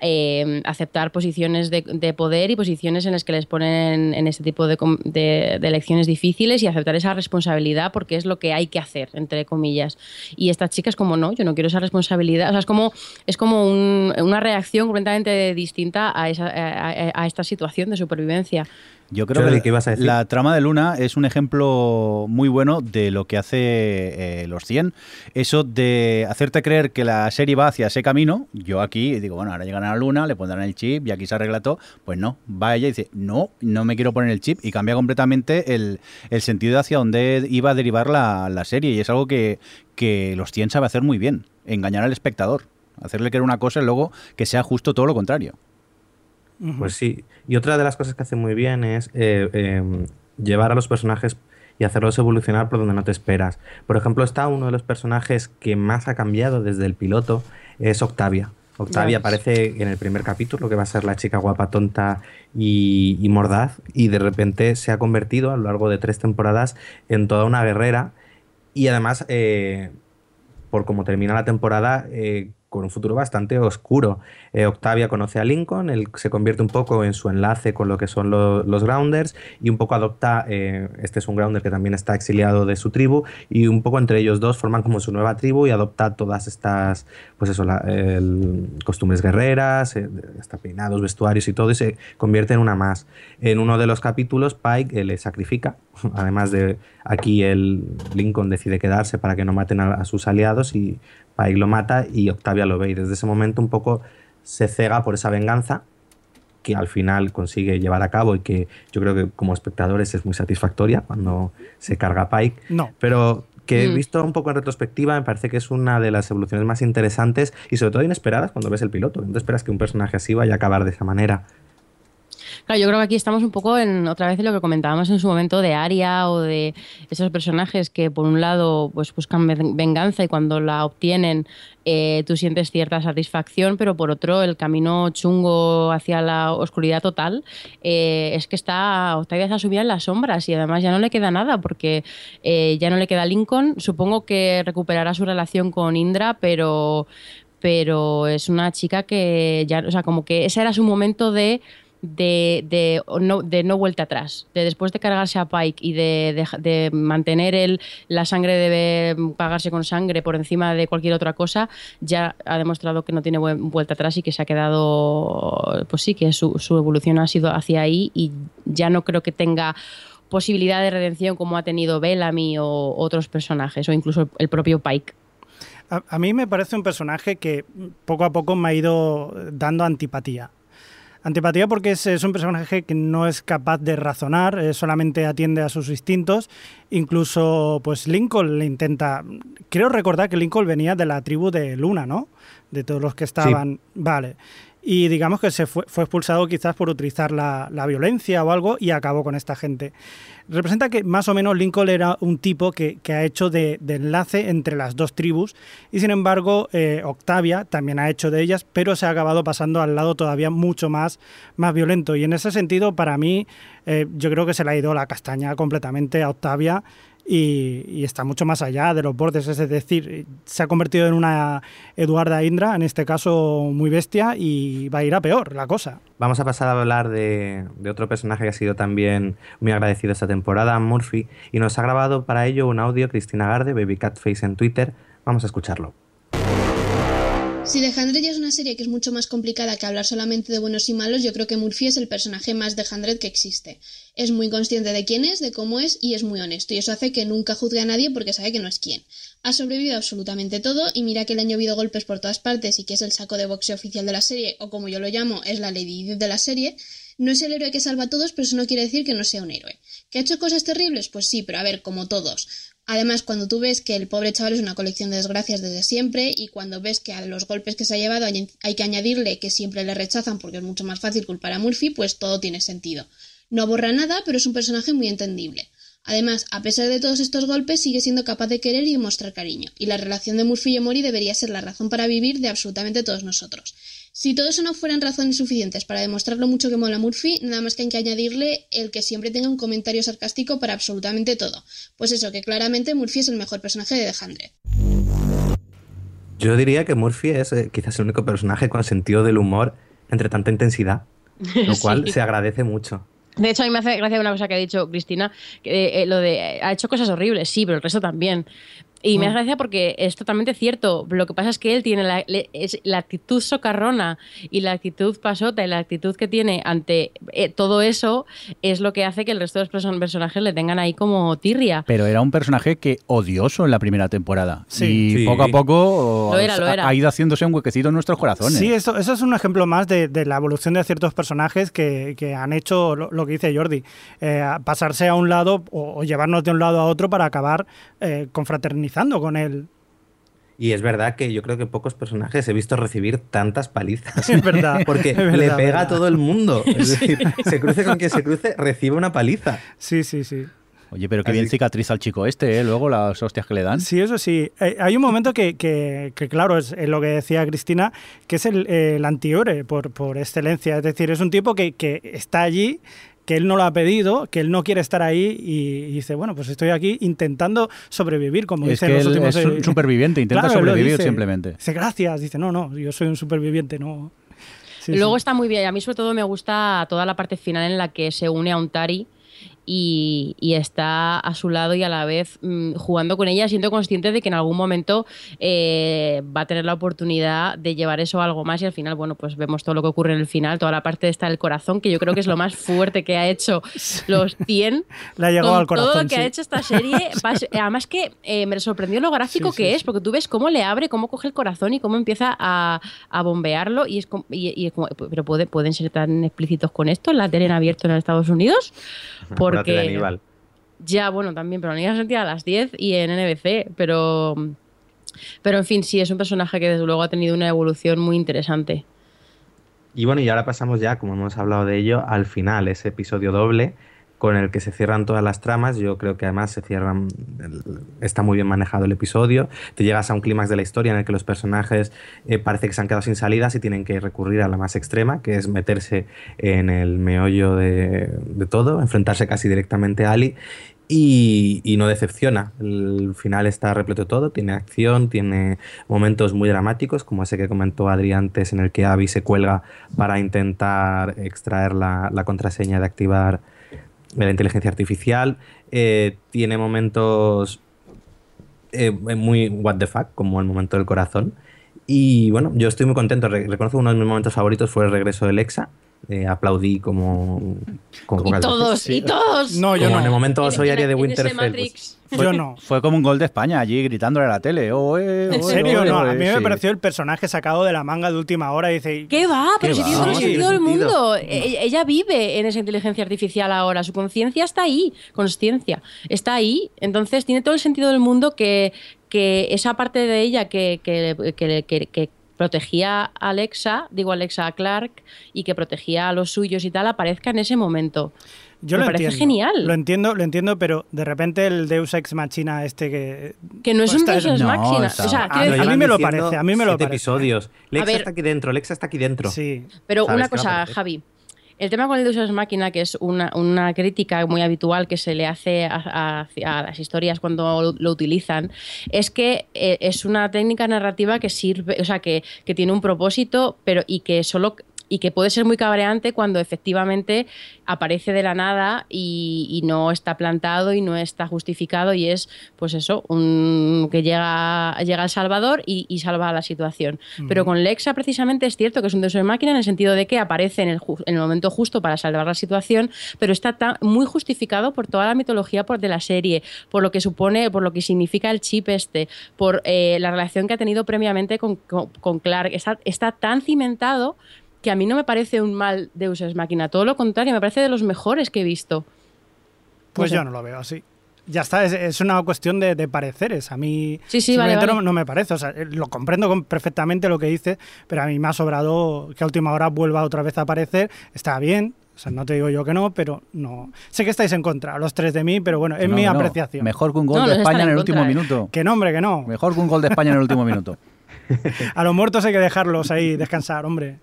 eh, aceptar posiciones de, de poder y posiciones en las que les ponen en este tipo de, de- de elecciones difíciles y aceptar esa responsabilidad porque es lo que hay que hacer, entre comillas. Y esta chica es como, no, yo no quiero esa responsabilidad. O sea, es como, es como un- una reacción completamente distinta a, esa, a, a- a esta situación de supervivencia. Yo creo que ¿qué ibas a decir? la trama de Luna es un ejemplo muy bueno de lo que hace eh, los 100. Eso de hacerte creer que la serie va hacia ese camino. Yo aquí digo, bueno, ahora llegan a la Luna, le pondrán el chip y aquí se arregla todo. Pues no, va ella y dice, no, no me quiero poner el chip y cambia completamente el, el sentido hacia donde iba a derivar la, la serie. Y es algo que, que los 100 sabe hacer muy bien, engañar al espectador. Hacerle creer una cosa y luego que sea justo todo lo contrario. Pues sí. Y otra de las cosas que hace muy bien es eh, eh, llevar a los personajes y hacerlos evolucionar por donde no te esperas. Por ejemplo, está uno de los personajes que más ha cambiado desde el piloto, es Octavia. Octavia aparece en el primer capítulo, que va a ser la chica guapa, tonta y, y mordaz, y de repente se ha convertido a lo largo de tres temporadas en toda una guerrera. Y además, eh, por cómo termina la temporada, eh, con un futuro bastante oscuro. Eh, Octavia conoce a Lincoln, él se convierte un poco en su enlace con lo que son lo- los Grounders y un poco adopta, eh, este es un Grounder que también está exiliado de su tribu y un poco entre ellos dos forman como su nueva tribu y adopta todas estas, pues eso, la- costumbres guerreras, eh, hasta peinados, vestuarios y todo y se convierte en una más. En uno de los capítulos Pike le sacrifica, además de aquí el Lincoln decide quedarse para que no maten a sus aliados y Pike lo mata y Octavia lo ve y desde ese momento un poco se cega por esa venganza que al final consigue llevar a cabo y que yo creo que como espectadores es muy satisfactoria cuando se carga a Pike, No. pero que Mm. visto un poco en retrospectiva me parece que es una de las evoluciones más interesantes y sobre todo inesperadas cuando ves el piloto. No te esperas que un personaje así vaya a acabar de esa manera. Claro, yo creo que aquí estamos un poco en otra vez en lo que comentábamos en su momento de Aria o de esos personajes que por un lado pues buscan venganza y cuando la obtienen eh, tú sientes cierta satisfacción, pero por otro el camino chungo hacia la oscuridad total eh, es que está Octavia está subida en las sombras y además ya no le queda nada porque eh, ya no le queda Lincoln. Supongo que recuperará su relación con Indra, pero pero es una chica que ya, o sea, como que ese era su momento de de, de, no, de no vuelta atrás. De después de cargarse a Pike y de, de, mantener el, la sangre de pagarse con sangre por encima de cualquier otra cosa, ya ha demostrado que no tiene vuelta atrás y que se ha quedado, pues sí, que su, su evolución ha sido hacia ahí y ya no creo que tenga posibilidad de redención como ha tenido Bellamy o otros personajes o incluso el propio Pike. A, a, mí me parece un personaje que poco a poco me ha ido dando antipatía. Antipatía porque es, un personaje que no es capaz de razonar, eh, solamente atiende a sus instintos. Incluso, pues Lincoln le intenta. Creo recordar que Lincoln venía de la tribu de Luna, ¿no? De todos los que estaban. Vale y digamos que se fue, fue expulsado quizás por utilizar la, la, violencia o algo y acabó con esta gente. Representa que más o menos Lincoln era un tipo que, que ha hecho de, de, enlace entre las dos tribus y sin embargo eh, Octavia también ha hecho de ellas, pero se ha acabado pasando al lado todavía mucho más, más violento y en ese sentido para mí eh, yo creo que se le ha ido la castaña completamente a Octavia y, está mucho más allá de los bordes, es decir, se ha convertido en una Eduarda Indra, en este caso muy bestia, y va a ir a peor la cosa. Vamos a pasar a hablar de, otro personaje que ha sido también muy agradecido esta temporada, Murphy, y nos ha grabado para ello un audio Cristina Garde, Baby Catface en Twitter. Vamos a escucharlo. Si The Hundred ya es una serie que es mucho más complicada que hablar solamente de buenos y malos, yo creo que Murphy es el personaje más The Hundred que existe. Es muy consciente de quién es, de cómo es y es muy honesto, y eso hace que nunca juzgue a nadie porque sabe que no es quién. Ha sobrevivido absolutamente todo y mira que le han llovido golpes por todas partes y que es el saco de boxeo oficial de la serie, o como yo lo llamo, es la Lady de la serie. No es el héroe que salva a todos, pero eso no quiere decir que no sea un héroe. ¿Que ha hecho cosas terribles? Pues sí, pero a ver, como todos. Además, cuando tú ves que el pobre chaval es una colección de desgracias desde siempre y cuando ves que a los golpes que se ha llevado hay que añadirle que siempre le rechazan porque es mucho más fácil culpar a Murphy, pues todo tiene sentido. No borra nada, pero es un personaje muy entendible. Además, a pesar de todos estos golpes, sigue siendo capaz de querer y mostrar cariño, y la relación de Murphy y Mori debería ser la razón para vivir de absolutamente todos nosotros. Si todo eso no fueran razones suficientes para demostrar lo mucho que mola Murphy, nada más que hay que añadirle el que siempre tenga un comentario sarcástico para absolutamente todo. Pues eso, que claramente Murphy es el mejor personaje de The Hundred. Yo diría que Murphy es eh, quizás el único personaje con sentido del humor entre tanta intensidad, lo cual sí. se agradece mucho. De hecho, a mí me hace gracia una cosa que ha dicho Cristina, que eh, lo de ha hecho cosas horribles, sí, pero el resto también. Y me hace gracia porque es totalmente cierto. Lo que pasa es que él tiene la, es, la actitud socarrona y la actitud pasota y la actitud que tiene ante eh, todo eso es lo que hace que el resto de los personajes le tengan ahí como tirria. Pero era un personaje que odioso en la primera temporada. Sí. Y sí. poco a poco lo era, lo era. ha ido haciéndose un huequecito en nuestros corazones. Sí, eso, eso es un ejemplo más de, de, la evolución de ciertos personajes que, que han hecho lo, lo, que dice Jordi, eh, pasarse a un lado o, o, llevarnos de un lado a otro para acabar eh, con él. Y es verdad que yo creo que pocos personajes he visto recibir tantas palizas. Es verdad. Porque es verdad, le pega verdad. a todo el mundo. Es decir, se cruce con quien se cruce, recibe una paliza. Sí, sí, sí. Oye, pero qué bien cicatriza al chico este, ¿eh? Luego las hostias que le dan. Sí, eso sí. Eh, hay un momento que, que, que, claro, es lo que decía Cristina, que es el, el antihéroe por, por excelencia. Es decir, es un tipo que, que está allí que él no lo ha pedido, que él no quiere estar ahí y, y dice, bueno, pues estoy aquí intentando sobrevivir, como que los últimos... Es un superviviente, intenta claro, sobrevivir dice, simplemente. Dice, gracias, dice, no, no, yo soy un superviviente, no... Sí, Luego sí. está muy bien, a mí sobre todo me gusta toda la parte final en la que se une a un Tari y, y, está a su lado y a la vez mmm, jugando con ella, siendo consciente de que en algún momento eh, va a tener la oportunidad de llevar eso a algo más y al final, bueno, pues vemos todo lo que ocurre en el final, toda la parte de esta del corazón, que yo creo que es lo más fuerte que ha hecho los 100. Le ha llegado con al corazón. Todo lo que sí. ha hecho esta serie, además que eh, me sorprendió lo gráfico sí, que es, porque tú ves cómo le abre, cómo coge el corazón y cómo empieza a, a bombearlo y es, como, y, y es como, pero puede, pueden ser tan explícitos con esto, la tele en abierto en Estados Unidos, porque Aníbal. Ya, bueno, también, pero Aníbal sentía a las 10 y en NBC, pero. Pero en fin, sí, es un personaje que desde luego ha tenido una evolución muy interesante. Y bueno, y ahora pasamos ya, como hemos hablado de ello, al final, ese episodio doble con el que se cierran todas las tramas. Yo creo que además se cierran, está muy bien manejado el episodio. Te llegas a un clímax de la historia en el que los personajes eh, parece que se han quedado sin salidas y tienen que recurrir a la más extrema, que es meterse en el meollo de, todo, enfrentarse casi directamente a Ali. Y, no decepciona. El final está repleto de todo, tiene acción, tiene momentos muy dramáticos, como ese que comentó Adri antes, en el que Abby se cuelga para intentar extraer la contraseña de activar la inteligencia artificial. Eh, tiene momentos eh, muy what the fuck, como el momento del corazón. Y bueno, yo estoy muy contento. Reconozco uno de mis momentos favoritos fue el regreso del Exa. Eh, aplaudí como, como y todos, y todos. No, yo como no. en el momento soy Aria de Winterfell. pues. Yo no. Fue como un gol de España allí gritándole a la tele. "Oe, ¿En serio? No, a oe", mí me sí. pareció el personaje sacado de la manga de última hora y dice... ¿Qué va? Pero ¿Qué si tiene todo el Sí, sentido del mundo. E- Ella vive en esa inteligencia artificial ahora. Su conciencia está ahí, consciencia. Está ahí. Entonces tiene todo el sentido del mundo que, que esa parte de ella que, que, que- que- que protegía a Alexa, digo Alexa a Clark, y que protegía a los suyos y tal, aparezca en ese momento. Yo Me lo parece entiendo. genial. Lo entiendo, lo entiendo, pero de repente el Deus Ex Machina este que... Que no es un Está- Deus Ex no, Machina. está- O sea, a decir- mí me lo parece, a mí me lo parece. episodios. Lexa ver. está aquí dentro, Lexa está aquí dentro. Sí. Pero ¿Sabes una a cosa? Javi. El tema con el Deus Ex Máquina, que es una, una crítica muy habitual que se le hace a, las historias cuando lo, lo utilizan, es que eh, es una técnica narrativa que sirve, o sea, que, que tiene un propósito, pero y que solo y que puede ser muy cabreante cuando efectivamente aparece de la nada y, y no está plantado y no está justificado y es pues eso un que llega llega El Salvador y, y salva la situación. Pero con Lexa precisamente es cierto que es un deus ex máquina en el sentido de que aparece en el, ju- en el momento justo para salvar la situación pero está tan- muy justificado por toda la mitología por de la serie por lo que supone por lo que significa el chip este por eh, la relación que ha tenido previamente con, con- con Clark. Está, está tan cimentado que a mí no me parece un mal Deus Ex Máquina, todo lo contrario, me parece de los mejores que he visto. Pues No sé. yo no lo veo así. Ya está, es, es una cuestión de, de pareceres. A mí Sí, sí, vale. No, no me parece. O sea, eh, lo comprendo con- perfectamente lo que dice, pero a mí me ha sobrado que a última hora vuelva otra vez a aparecer. Está bien, o sea, no te digo yo que no, pero no. Sé que estáis en contra, los tres de mí, pero bueno, es No, mi no, apreciación. Mejor que un gol No, de España en el último ¿eh? minuto. Que no, hombre, que no. Mejor que un gol de España en el último minuto. A los muertos hay que dejarlos ahí descansar, hombre.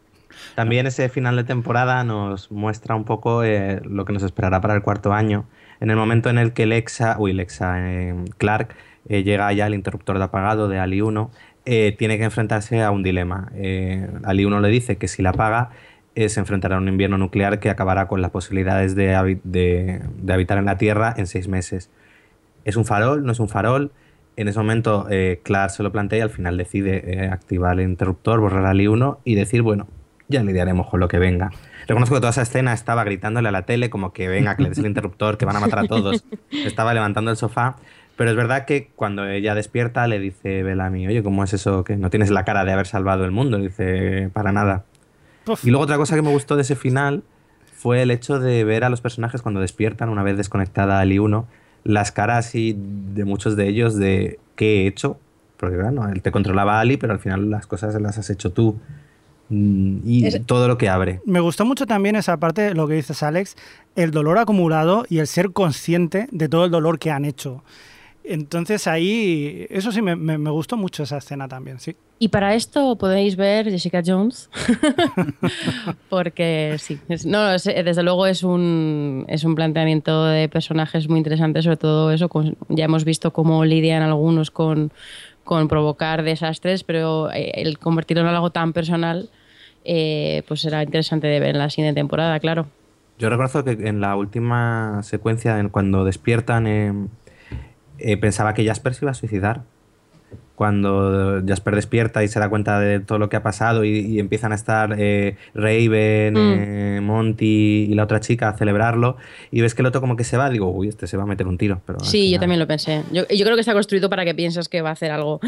También ese final de temporada nos muestra un poco eh, lo que nos esperará para el cuarto año. En el momento en el que Lexa, uy, Lexa, eh, Clark eh, llega ya al interruptor de apagado de Ali 1, eh, tiene que enfrentarse a un dilema. Eh, Ali 1 le dice que si la apaga, eh, se enfrentará a un invierno nuclear que acabará con las posibilidades de, habi- de- de habitar en la Tierra en seis meses. ¿Es un farol? ¿No es un farol? En ese momento, eh, Clark se lo plantea y al final decide eh, activar el interruptor, borrar Ali 1 y decir, bueno, ya lidiaremos con lo que venga. Reconozco que toda esa escena estaba gritándole a la tele como que venga, que le des el interruptor, que van a matar a todos. Estaba levantando el sofá. Pero es verdad que cuando ella despierta le dice Bellamy, oye, ¿cómo es eso que no tienes la cara de haber salvado el mundo? Le dice, para nada. Uf. Y luego otra cosa que me gustó de ese final fue el hecho de ver a los personajes cuando despiertan, una vez desconectada Ali 1, las caras y de muchos de ellos de qué he hecho. Porque bueno, él te controlaba a Ali, pero al final las cosas las has hecho tú. Mm, Y Es- todo lo que abre. Me gustó mucho también esa parte, lo que dices, Alex, el dolor acumulado y el ser consciente de todo el dolor que han hecho. Entonces ahí, eso sí, me, me- me gustó mucho esa escena también, sí. Y para esto podéis ver Jessica Jones, porque sí, es- no, es- desde luego es un, es un planteamiento de personajes muy interesante, sobre todo eso, con- ya hemos visto cómo lidian algunos con, con provocar desastres, pero eh, el convertirlo en algo tan personal, eh, pues será interesante de ver en la siguiente temporada, claro. Yo reconozco que en la última secuencia, en- cuando despiertan, eh, pensaba que Jasper se iba a suicidar. Cuando Jasper despierta y se da cuenta de todo lo que ha pasado y, y empiezan a estar eh, Raven, Mm. eh, Monty y la otra chica a celebrarlo y ves que el otro como que se va, digo, uy, este se va a meter un tiro. Pero Sí, yo también lo pensé. Yo, yo creo que está construido para que pienses que va a hacer algo.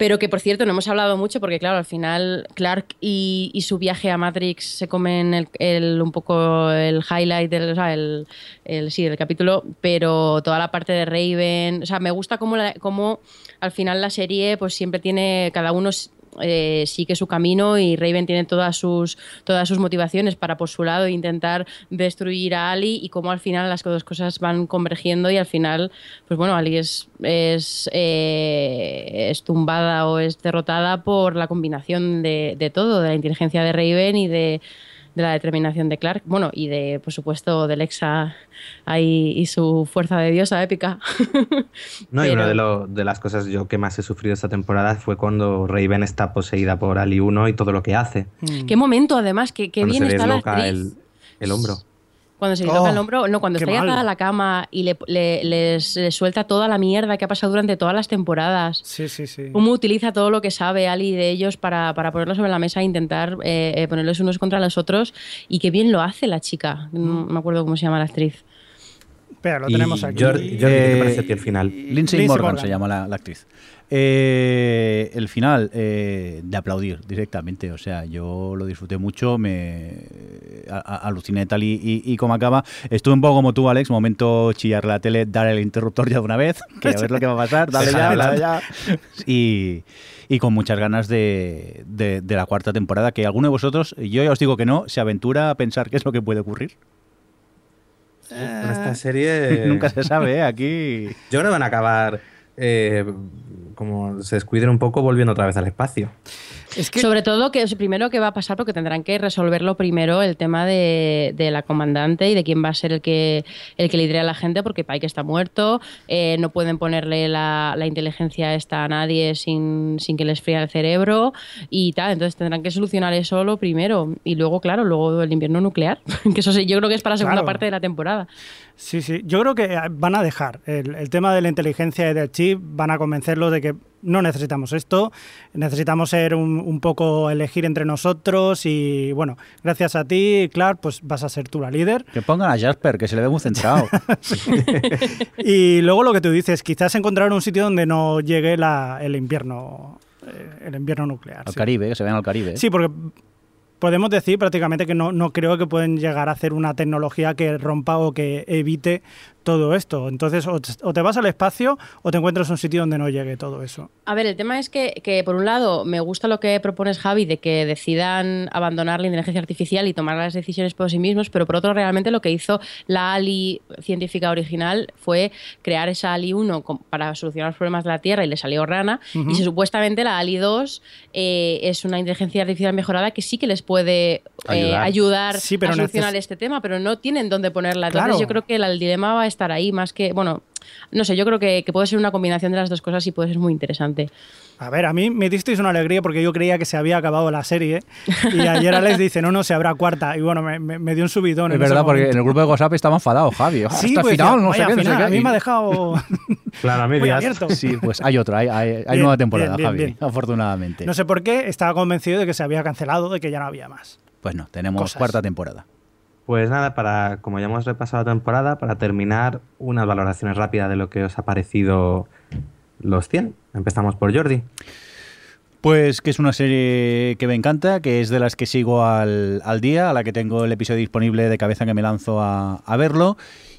Pero que, por cierto, no hemos hablado mucho porque, claro, al final Clark y, su viaje a Matrix se comen el, el- un poco el highlight del, sí, del capítulo, pero toda la parte de Raven, o sea, me gusta cómo, la- cómo al final la serie pues siempre tiene, cada uno eh, sigue su camino y Raven tiene todas sus, todas sus motivaciones para por su lado intentar destruir a Ali y cómo al final las dos cosas van convergiendo y al final, pues bueno, Ali es, es, eh, es tumbada o es derrotada por la combinación de, de todo, de la inteligencia de Raven y de de la determinación de Clark, bueno, y de, por supuesto, de Lexa ahí, y su fuerza de diosa épica. no, y una de, lo, de, las cosas yo que más he sufrido esta temporada fue cuando Raven está poseída por Ali 1 y todo lo que hace. Qué momento, además, que, que bien está la actriz. El, el hombro. Cuando se le toca el hombro, no, cuando está atada a la cama y le, le, les, les, suelta toda la mierda que ha pasado durante todas las temporadas. Sí, sí, sí. Cómo utiliza todo lo que sabe Ali de ellos para, para ponerlo sobre la mesa e intentar eh, ponerlos unos contra los otros. Y qué bien lo hace la chica. No me acuerdo cómo se llama la actriz. Pero lo tenemos aquí. Jordi, Jordi ¿qué te parece a ti el final? Lindsay, Lindsay Morgan, Morgan, se llama la, la actriz. Eh, el final, eh, de aplaudir directamente. O sea, yo lo disfruté mucho, me a, a, aluciné tal y, y, y, como acaba. Estuve un poco como tú, Alex, momento chillar la tele, dar el interruptor ya de una vez, que a ver lo que va a pasar, dale ya, dale ya. Y, y con muchas ganas de, de, de la cuarta temporada, que alguno de vosotros, yo ya os digo que no, se aventura a pensar qué es lo que puede ocurrir. Esta serie. Nunca se sabe, ¿eh? Aquí. Yo creo que van a acabar. Eh, como se descuiden un poco volviendo otra vez al espacio. Es que... Sobre todo que es primero que va a pasar porque tendrán que resolverlo primero el tema de, de, la comandante y de quién va a ser el que el que lidere a la gente porque Pike está muerto, eh, no pueden ponerle la, la, inteligencia esta a nadie sin, sin que les fría el cerebro y tal, entonces tendrán que solucionar eso lo primero y luego claro, luego el invierno nuclear, que eso sí, yo creo que es para la segunda Claro. parte de la temporada. Sí, sí. Yo creo que van a dejar el, el tema de la inteligencia y del chip, van a convencerlos de que no necesitamos esto, necesitamos ser un, un, poco elegir entre nosotros y bueno, gracias a ti, Clark, pues vas a ser tú la líder. Que pongan a Jasper, que se le ve muy centrado. y luego lo que tú dices, quizás encontrar un sitio donde no llegue la, el invierno eh, el invierno nuclear. Al sí. Caribe, que se vean al Caribe. Sí, porque podemos decir prácticamente que no, no creo que pueden llegar a hacer una tecnología que rompa o que evite todo esto. Entonces, o te, o te, vas al espacio o te encuentras un sitio donde no llegue todo eso. A ver, el tema es que, que, por un lado, me gusta lo que propones, Javi, de que decidan abandonar la inteligencia artificial y tomar las decisiones por sí mismos, pero por otro, realmente lo que hizo la Ali científica original fue crear esa Ali 1 para solucionar los problemas de la Tierra y le salió rana. Uh -huh. Y supuestamente la Ali 2 eh, es una inteligencia artificial mejorada que sí que les puede eh, ayudar, ayudar sí, a solucionar este tema, pero no tienen dónde ponerla. Entonces, claro. yo creo que el dilema va a estar ahí más que, bueno, no sé, yo creo que, que, puede ser una combinación de las dos cosas y puede ser muy interesante. A ver, a mí me disteis una alegría porque yo creía que se había acabado la serie y ayer Alex dice, no, no, se habrá cuarta. Y bueno, me, me, me dio un subidón. Es verdad, porque momento. en el grupo de WhatsApp estaba enfadado, Javi. Sí, Hasta pues, final, no sé qué, no sé qué. A mí me ha dejado claro, a mí abierto. Sí, pues hay otra, hay, hay, hay bien, nueva temporada, bien, bien, Javi, afortunadamente. No sé por qué, estaba convencido de que se había cancelado, de que ya no había más. Pues no, tenemos Cosas. cuarta temporada. Pues nada, para como ya hemos repasado la temporada, para terminar, unas valoraciones rápidas de lo que os ha parecido los 100. Empezamos por Jordi. Pues que es una serie que me encanta, que es de las que sigo al, al día, a la que tengo el episodio disponible de cabeza que me lanzo a, a verlo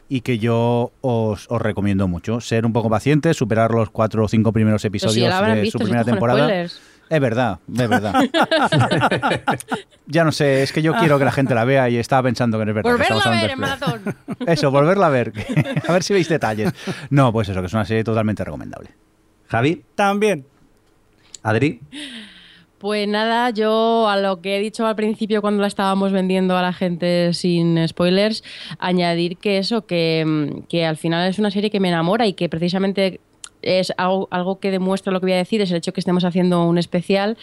y que yo os, os, recomiendo mucho. Ser un poco pacientes, superar los cuatro o cinco primeros episodios si de visto, su primera temporada. Spoilers. Es verdad, es verdad. ya no sé, es que yo quiero que la gente la vea y estaba pensando que no es verdad. Volverla a ver en maratón. Eso, volverla a ver. a ver si veis detalles. No, pues eso, que es una serie totalmente recomendable. Javi. También. Adri. Pues nada, yo a lo que he dicho al principio cuando la estábamos vendiendo a la gente sin spoilers, añadir que eso, que, que al final es una serie que me enamora y que precisamente es algo, algo, que demuestra lo que voy a decir, es el hecho que estemos haciendo un especial,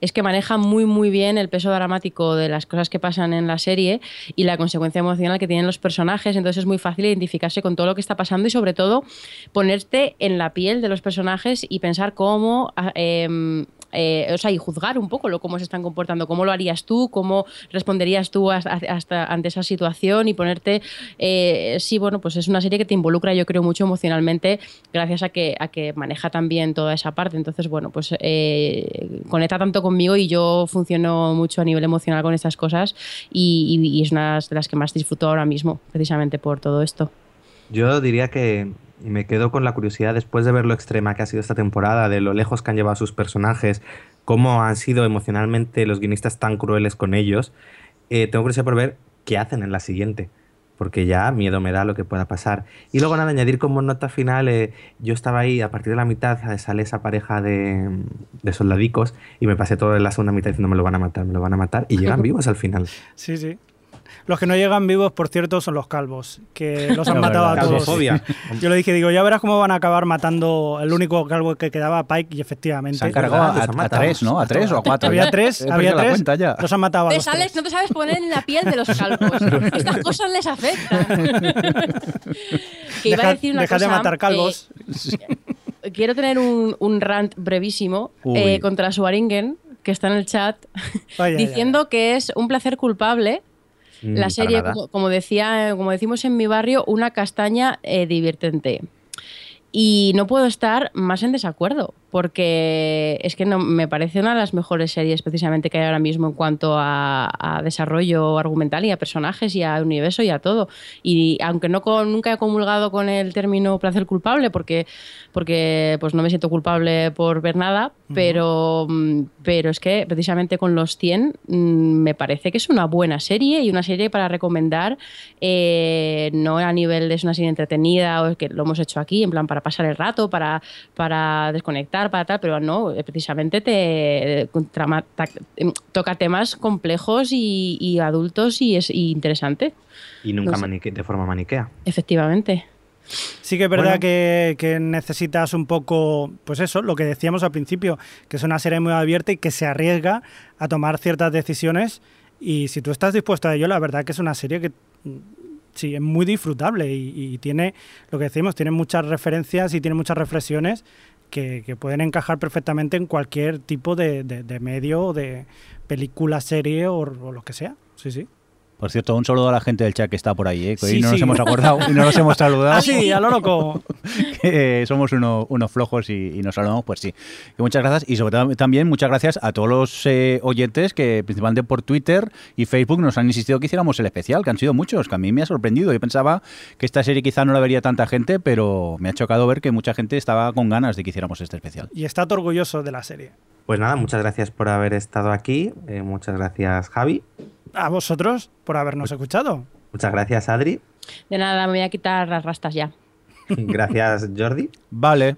es que maneja muy muy bien el peso dramático de las cosas que pasan en la serie y la consecuencia emocional que tienen los personajes, entonces es muy fácil identificarse con todo lo que está pasando y sobre todo ponerte en la piel de los personajes y pensar cómo... Eh, eh, o sea, y juzgar un poco lo, cómo se están comportando, cómo lo harías tú, cómo responderías tú ante esa situación y ponerte, eh, sí, bueno, pues es una serie que te involucra, yo creo, mucho emocionalmente, gracias a que, a que maneja también toda esa parte. Entonces, bueno, pues eh, conecta tanto conmigo y yo funciono mucho a nivel emocional con estas cosas y es una de las que más disfruto ahora mismo, precisamente por todo esto. Yo diría que me quedo con la curiosidad después de ver lo extrema que ha sido esta temporada, de lo lejos que han llevado a sus personajes, cómo han sido emocionalmente los guionistas tan crueles con ellos. Eh, tengo curiosidad por ver qué hacen en la siguiente porque ya miedo me da lo que pueda pasar. Y luego nada, añadir como nota final, eh, yo estaba ahí, a partir de la mitad eh, sale esa pareja de, de, soldadicos y me pasé toda la segunda mitad diciendo me lo van a matar, me lo van a matar y llegan vivos al final. Sí, sí. Los que no llegan vivos, por cierto, son los calvos, que los han matado a todos. Yo le dije, digo, ya verás cómo van a acabar matando el único calvo que quedaba a Pike y efectivamente. Se han cargado a, tres, ¿no? A tres o a cuatro. Había tres, había tres. Los han matado a los tres. No te sabes poner en la piel de los calvos. Estas cosas les afectan. que iba deja, a decir una deja cosa, de matar calvos. Eh, quiero tener un, un rant brevísimo eh, contra Suaringen, que está en el chat, Vaya, diciendo que es un placer culpable la serie, como, como, decía, como decimos en mi barrio, una castaña eh, divertente. Y no puedo estar más en desacuerdo, porque es que no, me parece una de las mejores series precisamente que hay ahora mismo en cuanto a, a desarrollo argumental y a personajes y a universo y a todo. Y aunque no con, nunca he comulgado con el término placer culpable, porque, porque pues no me siento culpable por ver nada, pero, pero es que precisamente con los 100 me parece que es una buena serie y una serie para recomendar, eh, no a nivel de es una serie entretenida o que lo hemos hecho aquí, en plan para pasar el rato, para, para desconectar, para tal, pero no, precisamente te, trama, ta, toca temas complejos y, y adultos y es y interesante. Y nunca no sé. de forma maniquea. Efectivamente. Sí que es verdad bueno. que, que, necesitas un poco, pues eso, lo que decíamos al principio, que es una serie muy abierta y que se arriesga a tomar ciertas decisiones y si tú estás dispuesto a ello, la verdad que es una serie que sí, es muy disfrutable y, y, tiene, lo que decimos, tiene muchas referencias y tiene muchas reflexiones que, que pueden encajar perfectamente en cualquier tipo de, de, de medio, de película, serie o, o lo que sea. Sí, sí. Por cierto, un saludo a la gente del chat que está por ahí, ¿eh? que hoy sí, no sí. nos hemos acordado y no nos hemos saludado. ah, sí, a lo loco. que somos uno, unos flojos y, y, nos saludamos, pues sí. Que muchas gracias y sobre todo también muchas gracias a todos los eh, oyentes que principalmente por Twitter y Facebook nos han insistido que hiciéramos el especial, que han sido muchos, que a mí me ha sorprendido. Yo pensaba que esta serie quizá no la vería tanta gente, pero me ha chocado ver que mucha gente estaba con ganas de que hiciéramos este especial. Y está orgulloso de la serie. Pues nada, muchas gracias por haber estado aquí. Eh, muchas gracias, Javi a vosotros por habernos escuchado. Muchas gracias, Adri. De nada, me voy a quitar las rastas ya. Gracias, Jordi. Vale.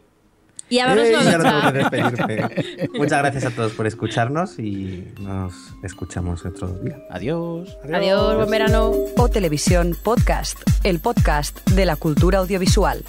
Y a vernos ya no tengo que despedirme. Muchas gracias a todos por escucharnos y nos escuchamos otro día. Adiós. Adiós, Adiós buen verano. O Televisión Podcast, el podcast de la cultura audiovisual.